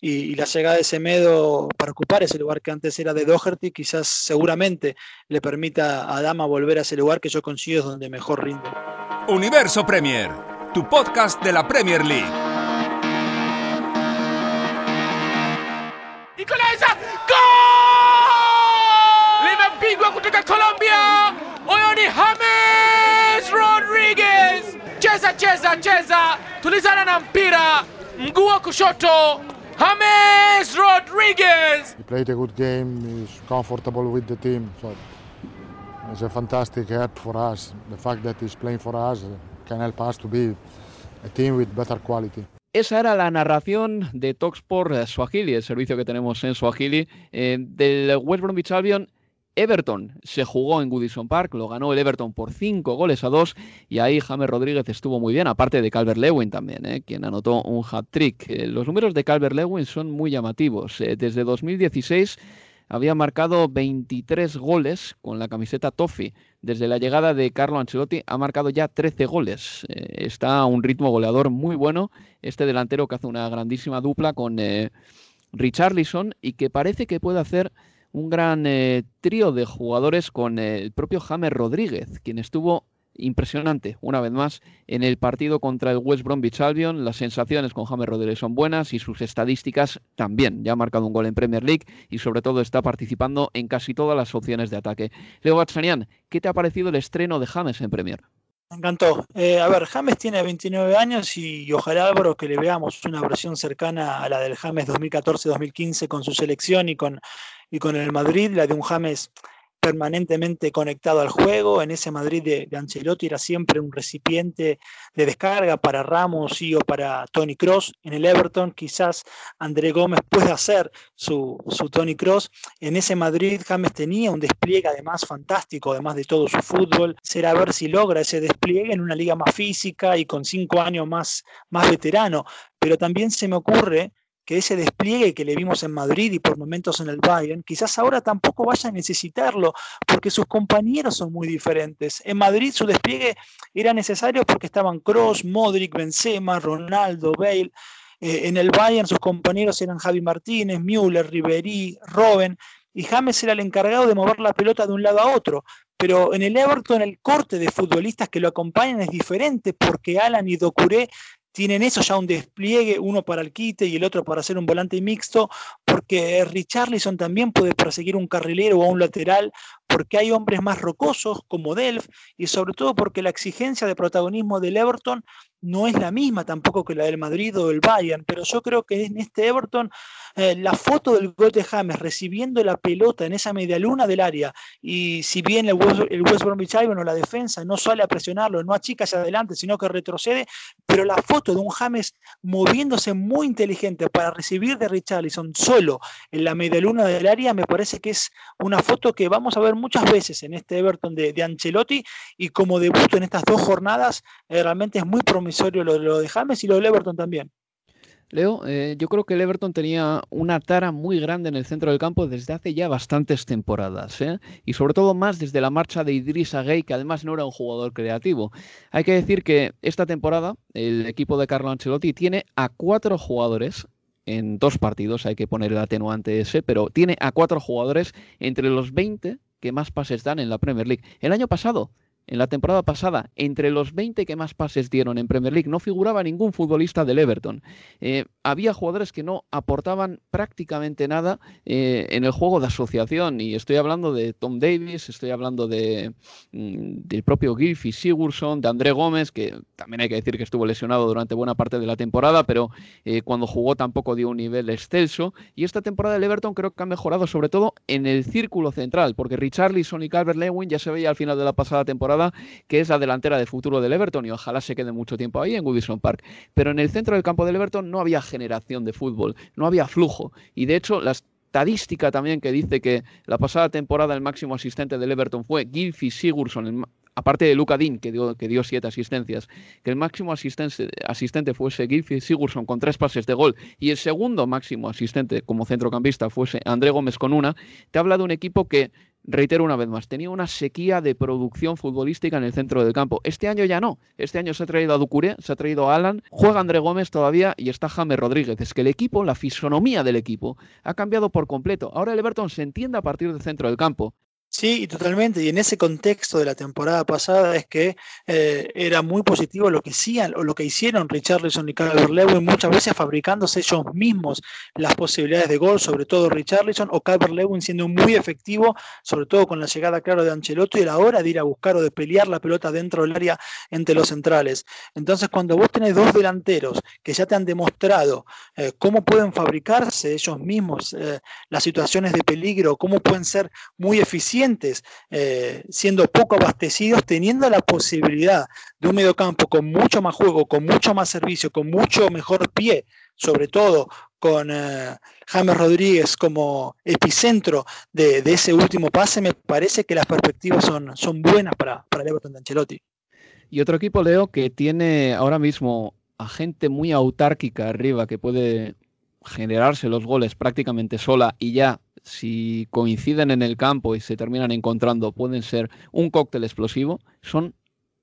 Y, la llegada de Semedo para ocupar ese lugar que antes era de Doherty, quizás seguramente le permita a Adama volver a ese lugar que yo considero es donde mejor rinde. Universo Premier, tu podcast de la Premier League. Cheza cheza cheza, tulizana na mpira, mguu wa kushoto. James Rodriguez. He played a good game. He's comfortable with the team. So it's a fantastic help for us. The fact that he's playing for us can help us to be a team with better quality. Esa era la narración de Talksport Swahili, el servicio que tenemos en Swahili, eh, del West Bromwich Albion Everton se jugó en Goodison Park, lo ganó el Everton por 5 goles a 2 y ahí James Rodríguez estuvo muy bien, aparte de Calvert Lewin también, ¿eh? quien anotó un hat-trick. Eh, los números de Calvert Lewin son muy llamativos. Eh, desde 2016 había marcado 23 goles con la camiseta Toffee. Desde la llegada de Carlo Ancelotti ha marcado ya 13 goles. está a un ritmo goleador muy bueno. Este delantero que hace una grandísima dupla con Richarlison y que parece que puede hacer un gran eh, trío de jugadores con el propio James Rodríguez, quien estuvo impresionante, una vez más, en el partido contra el West Bromwich Albion. Las sensaciones con James Rodríguez son buenas y sus estadísticas también. Ya ha marcado un gol en Premier League y sobre todo está participando en casi todas las opciones de ataque. Leo Batsanian, ¿qué te ha parecido el estreno de James en Premier? Me encantó. Eh, a ver, James tiene 29 años y, ojalá, Álvaro, que le veamos una versión cercana a la del James 2014-2015 con su selección y con y con el Madrid, la de un James permanentemente conectado al juego. En ese Madrid de, Ancelotti era siempre un recipiente de descarga para Ramos y o para Tony Cross. En el Everton quizás André Gómez pueda hacer su, su Tony Cross. En ese Madrid James tenía un despliegue además fantástico, además de todo su fútbol. Será ver si logra ese despliegue en una liga más física y con cinco años más, más veterano. Pero también se me ocurre que ese despliegue que le vimos en Madrid y por momentos en el Bayern, quizás ahora tampoco vaya a necesitarlo, porque sus compañeros son muy diferentes. En Madrid su despliegue era necesario porque estaban Kroos, Modric, Benzema, Ronaldo, Bale. Eh, en el Bayern sus compañeros eran Javi Martínez, Müller, Ribery, Robben, y James era el encargado de mover la pelota de un lado a otro. Pero en el Everton el corte de futbolistas que lo acompañan es diferente porque Alan y Docuré tienen eso ya un despliegue, uno para el quite y el otro para hacer un volante mixto, porque Richarlison también puede perseguir un carrilero o un lateral, porque hay hombres más rocosos como Delf y sobre todo porque la exigencia de protagonismo del Everton no es la misma tampoco que la del Madrid o del Bayern, pero yo creo que en este Everton eh, la foto del gol de James recibiendo la pelota en esa media luna del área y si bien el West, Bromwich Albion o la defensa no sale a presionarlo, no achica hacia adelante, sino que retrocede, pero la foto de un James moviéndose muy inteligente para recibir de Richarlison solo en la media luna del área me parece que es una foto que vamos a ver muchas veces en este Everton de, Ancelotti y como debut en estas dos jornadas eh, realmente es muy promisorio lo, de James y lo de Everton también. Leo, eh, yo creo que el Everton tenía una tara muy grande en el centro del campo desde hace ya bastantes temporadas, ¿eh? y sobre todo más desde la marcha de Idrissa Gueye, que además no era un jugador creativo. Hay que decir que esta temporada el equipo de Carlo Ancelotti tiene a cuatro jugadores en dos partidos, hay que poner el atenuante ese, pero tiene a cuatro jugadores entre los 20 que más pases dan en la Premier League. El año pasado en la temporada pasada, entre los 20 que más pases dieron en Premier League, no figuraba ningún futbolista del Everton. Eh, había jugadores que no aportaban prácticamente nada eh, en el juego de asociación. Y estoy hablando de Tom Davis, estoy hablando de, mm, del propio Gilfy Sigurdsson, de André Gómez, que también hay que decir que estuvo lesionado durante buena parte de la temporada, pero eh, cuando jugó tampoco dio un nivel excelso. Y esta temporada el Everton creo que ha mejorado sobre todo en el círculo central, porque Richarlison y Calvert Lewin ya se veía al final de la pasada temporada que es la delantera de futuro del Everton y ojalá se quede mucho tiempo ahí en Goodison Park. Pero en el centro del campo del Everton no había generación de fútbol, no había flujo. Y de hecho, la estadística también que dice que la pasada temporada el máximo asistente del Everton fue Gilfy Sigurdsson, aparte de Luca Dean, que dio, que dio siete asistencias, que el máximo asistente, asistente fuese Gilfy Sigurdsson con tres pases de gol y el segundo máximo asistente como centrocampista fuese André Gómez con una, te habla de un equipo que reitero una vez más, tenía una sequía de producción futbolística en el centro del campo. Este año ya no. Este año se ha traído a Ducuré, se ha traído a Alan, juega André Gómez todavía y está James Rodríguez. Es que el equipo, la fisonomía del equipo, ha cambiado por completo. Ahora el Everton se entiende a partir del centro del campo. Sí, totalmente. Y en ese contexto de la temporada pasada es que eh, era muy positivo lo que hacían o lo que hicieron Richarlison y Calvert Lewin, muchas veces fabricándose ellos mismos las posibilidades de gol, sobre todo Richarlison o Calvert Lewin siendo muy efectivo, sobre todo con la llegada, claro, de Ancelotti y la hora de ir a buscar o de pelear la pelota dentro del área entre los centrales. Entonces, cuando vos tenés dos delanteros que ya te han demostrado eh, cómo pueden fabricarse ellos mismos eh, las situaciones de peligro, cómo pueden ser muy eficientes, eh, siendo poco abastecidos, teniendo la posibilidad de un mediocampo con mucho más juego, con mucho más servicio, con mucho mejor pie, sobre todo con eh, James Rodríguez como epicentro de, ese último pase, me parece que las perspectivas son, son buenas para, para el Ancelotti. Y otro equipo, Leo, que tiene ahora mismo a gente muy autárquica arriba que puede generarse los goles prácticamente sola y ya si coinciden en el campo y se terminan encontrando, pueden ser un cóctel explosivo, son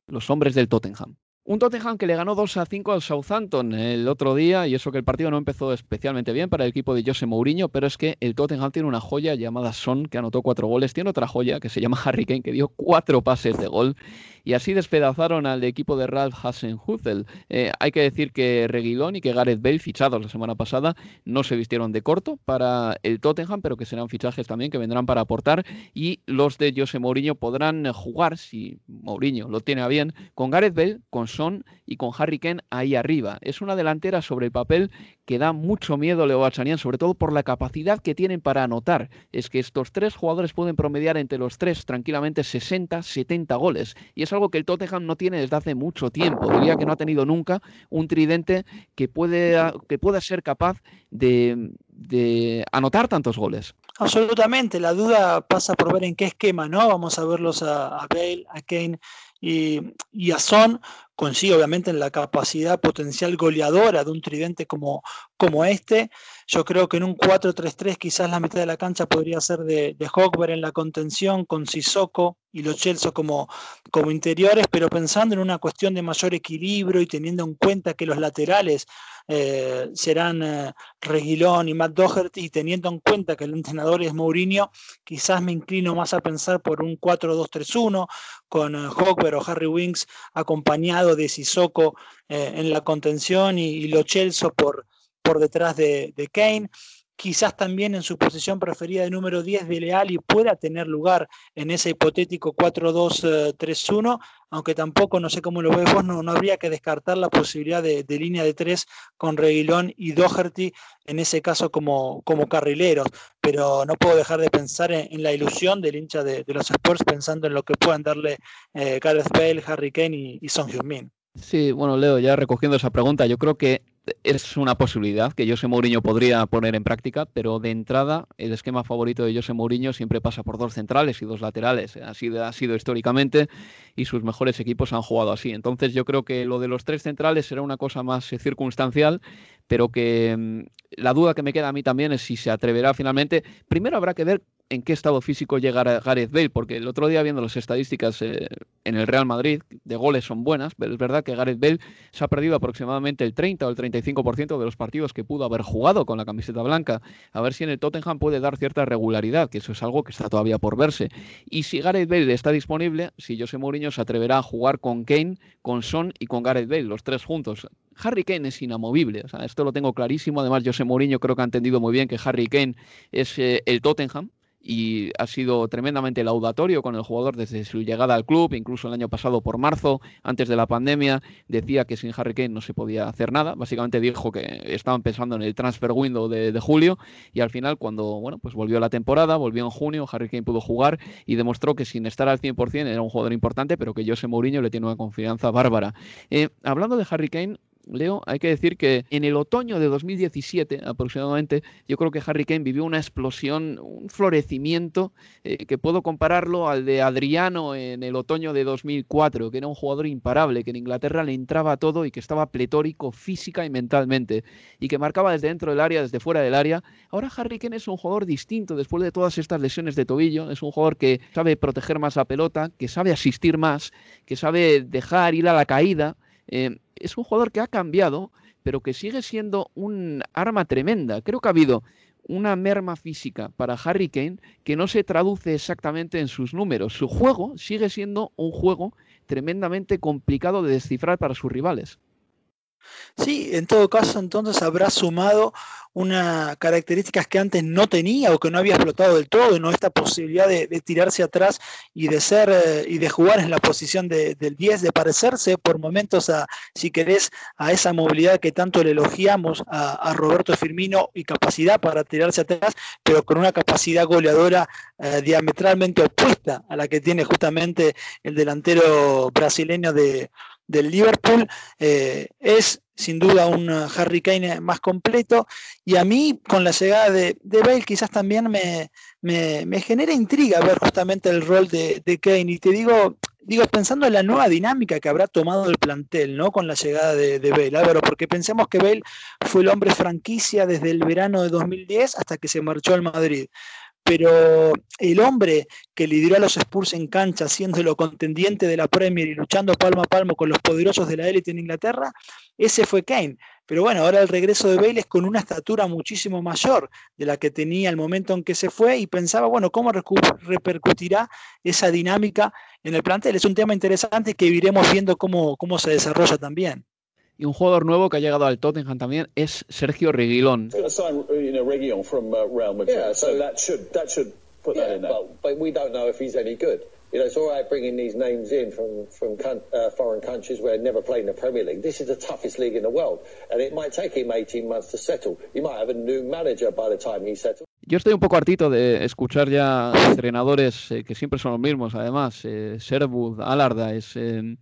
los hombres del Tottenham. Un Tottenham que le ganó 2 a 5 al Southampton el otro día, y eso que el partido no empezó especialmente bien para el equipo de Jose Mourinho, pero es que el Tottenham tiene una joya llamada Son, que anotó cuatro goles, tiene otra joya que se llama Harry Kane, que dio cuatro pases de gol, y así despedazaron al equipo de Ralph Hasenhutel. Eh, hay que decir que Reguilón y que Gareth Bale, fichados la semana pasada, no se vistieron de corto para el Tottenham, pero que serán fichajes también que vendrán para aportar, y los de Jose Mourinho podrán jugar, si Mourinho lo tiene a bien, con Gareth Bale, con Son y con Harry Kane ahí arriba. Es una delantera sobre el papel que da mucho miedo a Leo Bachanian, sobre todo por la capacidad que tienen para anotar. Es que estos tres jugadores pueden promediar entre los tres tranquilamente 60, 70 goles. Y es algo que el Tottenham no tiene desde hace mucho tiempo. Diría que no ha tenido nunca un tridente que, puede, que pueda ser capaz de, anotar tantos goles. Absolutamente, la duda pasa por ver en qué esquema, ¿no? Vamos a verlos a, a Bale, a Kane y, y a Son coincide obviamente en la capacidad potencial goleadora de un tridente como, como este. Yo creo que en un 4-3-3 quizás la mitad de la cancha podría ser de, de en la contención, con Sissoko y Lo Celso como, como interiores, pero pensando en una cuestión de mayor equilibrio y teniendo en cuenta que los laterales eh, serán eh, Reguilón y Matt Doherty, y teniendo en cuenta que el entrenador es Mourinho, quizás me inclino más a pensar por un 4-2-3-1 con eh, o Harry Winks acompañado de Sissoko eh, en la contención y, y Lo Celso por, por detrás de, de Kane quizás también en su posición preferida de número 10 de Leali pueda tener lugar en ese hipotético 4-2-3-1, aunque tampoco, no sé cómo lo ves vos, no, no habría que descartar la posibilidad de, línea de 3 con Reguilón y Doherty, en ese caso como, como carrileros, pero no puedo dejar de pensar en, la ilusión del hincha de, los Spurs pensando en lo que puedan darle eh, Gareth Bale, Harry Kane y, y Son Heung-min. Sí, bueno, Leo, ya recogiendo esa pregunta, yo creo que es una posibilidad que José Mourinho podría poner en práctica, pero de entrada el esquema favorito de José Mourinho siempre pasa por dos centrales y dos laterales. Así ha sido históricamente y sus mejores equipos han jugado así. Entonces yo creo que lo de los tres centrales será una cosa más eh, circunstancial, pero que mm, la duda que me queda a mí también es si se atreverá finalmente. Primero habrá que ver en qué estado físico llega Gareth Bale, porque el otro día viendo las estadísticas eh, en el Real Madrid, de goles son buenas, pero es verdad que Gareth Bale se ha perdido aproximadamente el 30 o el 35% de los partidos que pudo haber jugado con la camiseta blanca. A ver si en el Tottenham puede dar cierta regularidad, que eso es algo que está todavía por verse. Y si Gareth Bale está disponible, si José Mourinho se atreverá a jugar con Kane, con Son y con Gareth Bale, los tres juntos. Harry Kane es inamovible, esto lo tengo clarísimo. Además, José Mourinho creo que ha entendido muy bien que Harry Kane es eh, el Tottenham y ha sido tremendamente laudatorio con el jugador desde su llegada al club, incluso el año pasado por marzo, antes de la pandemia, decía que sin Harry Kane no se podía hacer nada, básicamente dijo que estaban pensando en el transfer window de, julio y al final cuando bueno, pues volvió la temporada, volvió en junio, Harry Kane pudo jugar y demostró que sin estar al 100% era un jugador importante, pero que José Mourinho le tiene una confianza bárbara. Eh, hablando de Harry Kane, Leo, hay que decir que en el otoño de 2017 aproximadamente, yo creo que Harry Kane vivió una explosión, un florecimiento eh, que puedo compararlo al de Adriano en el otoño de 2004, que era un jugador imparable, que en Inglaterra le entraba todo y que estaba pletórico física y mentalmente, y que marcaba desde dentro del área, desde fuera del área. Ahora Harry Kane es un jugador distinto después de todas estas lesiones de tobillo, es un jugador que sabe proteger más la pelota, que sabe asistir más, que sabe dejar ir a la caída. Eh, es un jugador que ha cambiado, pero que sigue siendo un arma tremenda. Creo que ha habido una merma física para Harry Kane que no se traduce exactamente en sus números. Su juego sigue siendo un juego tremendamente complicado de descifrar para sus rivales. Sí, en todo caso, entonces habrá sumado una características que antes no tenía o que no había explotado del todo, ¿no? Esta posibilidad de, tirarse atrás y de ser eh, y de jugar en la posición del 10, de parecerse por momentos a, si querés, a esa movilidad que tanto le elogiamos a, Roberto Firmino y capacidad para tirarse atrás, pero con una capacidad goleadora eh, diametralmente opuesta a la que tiene justamente el delantero brasileño de, del Liverpool. Eh, es sin duda un Harry Kane más completo. Y a mí, con la llegada de, de Bale, quizás también me, me, genera intriga ver justamente el rol de, de, Kane. Y te digo, digo, pensando en la nueva dinámica que habrá tomado el plantel, ¿no? Con la llegada de, de Bale. Álvaro, porque pensemos que Bale fue el hombre franquicia desde el verano de 2010 hasta que se marchó al Madrid pero el hombre que lideró a los Spurs en cancha, siéndolo contendiente de la Premier y luchando palmo a palmo con los poderosos de la élite en Inglaterra, ese fue Kane. Pero bueno, ahora el regreso de Bale es con una estatura muchísimo mayor de la que tenía el momento en que se fue y pensaba, bueno, ¿cómo repercutirá esa dinámica en el plantel? Es un tema interesante que iremos viendo cómo, cómo se desarrolla también. Y un jugador nuevo que ha llegado al Tottenham también es Sergio Reguilón. Madrid. Yeah, so that should that should put that in there. But, but we don't know if he's any good. You know, it's all right bringing these names in from from uh, foreign countries where never played in the Premier League. This is the toughest league in the world, and it might take him 18 months to settle. He might have a new manager by the time he settles. Yo estoy un poco hartito de escuchar ya entrenadores eh, que siempre son los mismos, además. Eh, Sherwood, Allardyce, eh,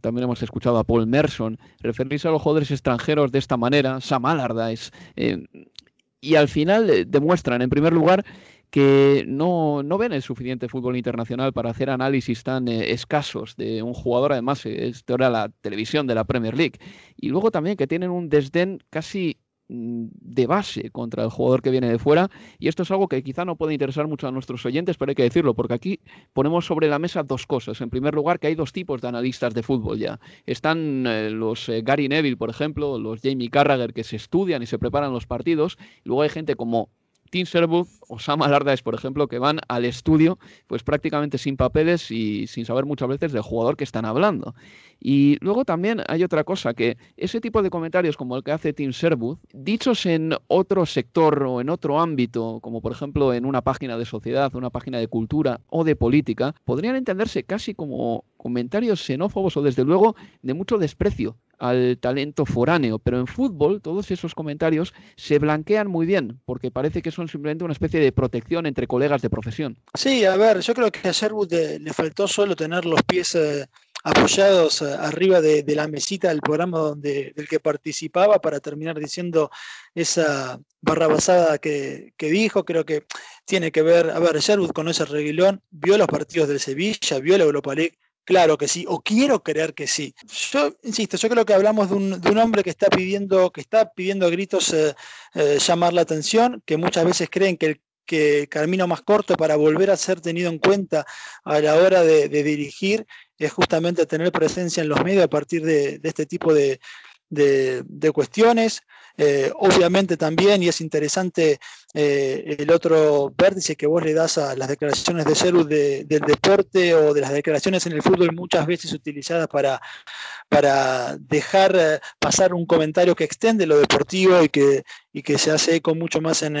también hemos escuchado a Paul Merson. Referirse a los jugadores extranjeros de esta manera, Sam Allardyce, eh, y al final eh, demuestran, en primer lugar, que no, ven el suficiente fútbol internacional para hacer análisis tan eh, escasos de un jugador, además, esto era la televisión de la Premier League, y luego también que tienen un desdén casi Mm, de base contra el jugador que viene de fuera y esto es algo que quizá no puede interesar mucho a nuestros oyentes, pero hay que decirlo porque aquí ponemos sobre la mesa dos cosas. En primer lugar, que hay dos tipos de analistas de fútbol ya. Están eh, los eh, Gary Neville, por ejemplo, los Jamie Carragher que se estudian y se preparan los partidos. Luego hay gente como Tim Sherwood o Sam Allardyce, por ejemplo, que van al estudio pues prácticamente sin papeles y sin saber muchas veces del jugador que están hablando. Y luego también hay otra cosa, que ese tipo de comentarios como el que hace Tim Sherwood, dichos en otro sector o en otro ámbito, como por ejemplo en una página de sociedad, una página de cultura o de política, podrían entenderse casi como comentarios xenófobos o desde luego de mucho desprecio al talento foráneo, pero en fútbol todos esos comentarios se blanquean muy bien, porque parece que son simplemente una especie de protección entre colegas de profesión. Sí, a ver, yo creo que a Sherwood le, faltó solo tener los pies eh, apoyados eh, arriba de, la mesita del programa donde, del que participaba para terminar diciendo esa barra basada que, que, dijo. Creo que tiene que ver, a ver, Sherwood conoce a Reguilón, vio los partidos del Sevilla, vio la Europa League, Claro que sí, o quiero creer que sí. Yo insisto, yo creo que hablamos de un, hombre que está pidiendo, que está pidiendo a gritos eh, eh, llamar la atención, que muchas veces creen que el que camino más corto para volver a ser tenido en cuenta a la hora de, dirigir es justamente tener presencia en los medios a partir de, este tipo de, de cuestiones. Eh, obviamente también, y es interesante eh, el otro vértice que vos le das a las declaraciones de Cerus del deporte o de las declaraciones en el fútbol muchas veces utilizadas para, para dejar eh, pasar un comentario que extiende lo deportivo y que, y que se hace eco mucho más en,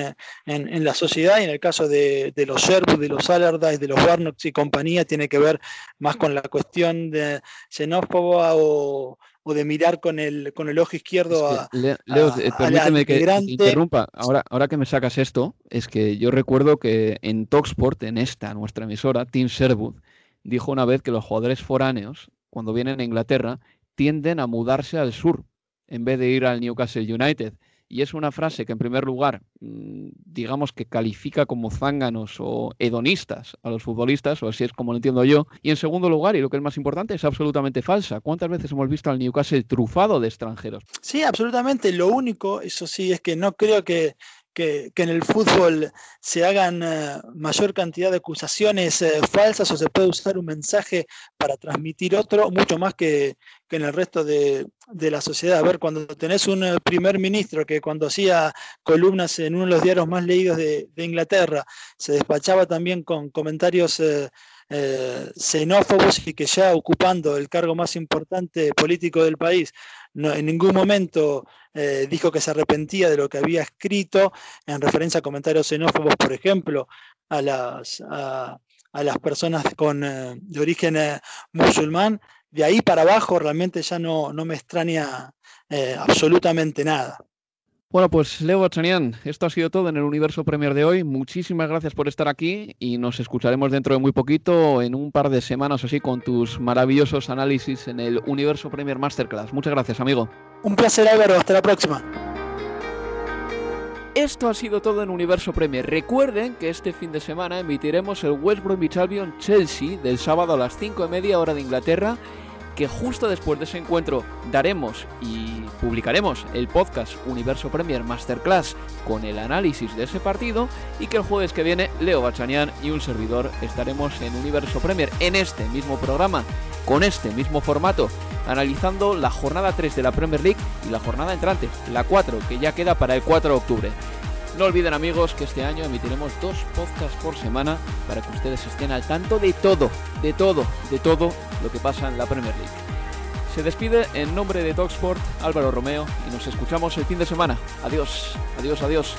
en, la sociedad. Y en el caso de, de los Sherwood, de los Allardyce, de los Warnocks y compañía, tiene que ver más con la cuestión de xenófoba o o de mirar con el, con el ojo izquierdo a, Leo, eh, permíteme que interrumpa. Ahora, ahora que me sacas esto, es que yo recuerdo que en Talksport, en esta, nuestra emisora, Tim Sherwood, dijo una vez que los jugadores foráneos, cuando vienen a Inglaterra, tienden a mudarse al sur en vez de ir al Newcastle United. Y es una frase que, en primer lugar, mm, digamos que califica como zánganos o hedonistas a los futbolistas, o así es como lo entiendo yo. Y en segundo lugar, y lo que es más importante, es absolutamente falsa. ¿Cuántas veces hemos visto al Newcastle trufado de extranjeros? Sí, absolutamente. Lo único, eso sí, es que no creo que que, en el fútbol se hagan eh, mayor cantidad de acusaciones eh, falsas o se puede usar un mensaje para transmitir otro, mucho más que, en el resto de, la sociedad. A ver, cuando tenés un eh, primer ministro que cuando hacía columnas en uno de los diarios más leídos de, Inglaterra, se despachaba también con comentarios xenófobos y que ya ocupando el cargo más importante político del país, en ningún momento eh, dijo que se arrepentía de lo que había escrito en referencia a comentarios xenófobos, por ejemplo, a las, a, las personas con, eh, de origen eh, musulmán. De ahí para abajo realmente ya no, no me extraña absolutamente nada. Bueno, pues Leo Bachanian, esto ha sido todo en el Universo Premier de hoy. Muchísimas gracias por estar aquí y nos escucharemos dentro de muy poquito, en un par de semanas así, con tus maravillosos análisis en el Universo Premier Masterclass. Muchas gracias, amigo. Un placer, Álvaro. Hasta la próxima. Esto ha sido todo en Universo Premier. Recuerden que este fin de semana emitiremos el West Bromwich Albion Chelsea del sábado a las 5 y media hora de Inglaterra que justo después de ese encuentro daremos y publicaremos el podcast Universo Premier Masterclass con el análisis de ese partido y que el jueves que viene Leo Bachanian y un servidor estaremos en Universo Premier en este mismo programa, con este mismo formato, analizando la jornada 3 de la Premier League y la jornada entrante, la 4, que ya queda para el 4 de octubre. No olviden amigos que este año emitiremos dos podcasts por semana para que ustedes estén al tanto de todo, de todo, de todo lo que pasa en la Premier League. Se despide en nombre de Talksport Álvaro Romeo y nos escuchamos el fin de semana. Adiós, adiós, adiós.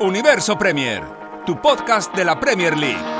Universo Premier, tu podcast de la Premier League.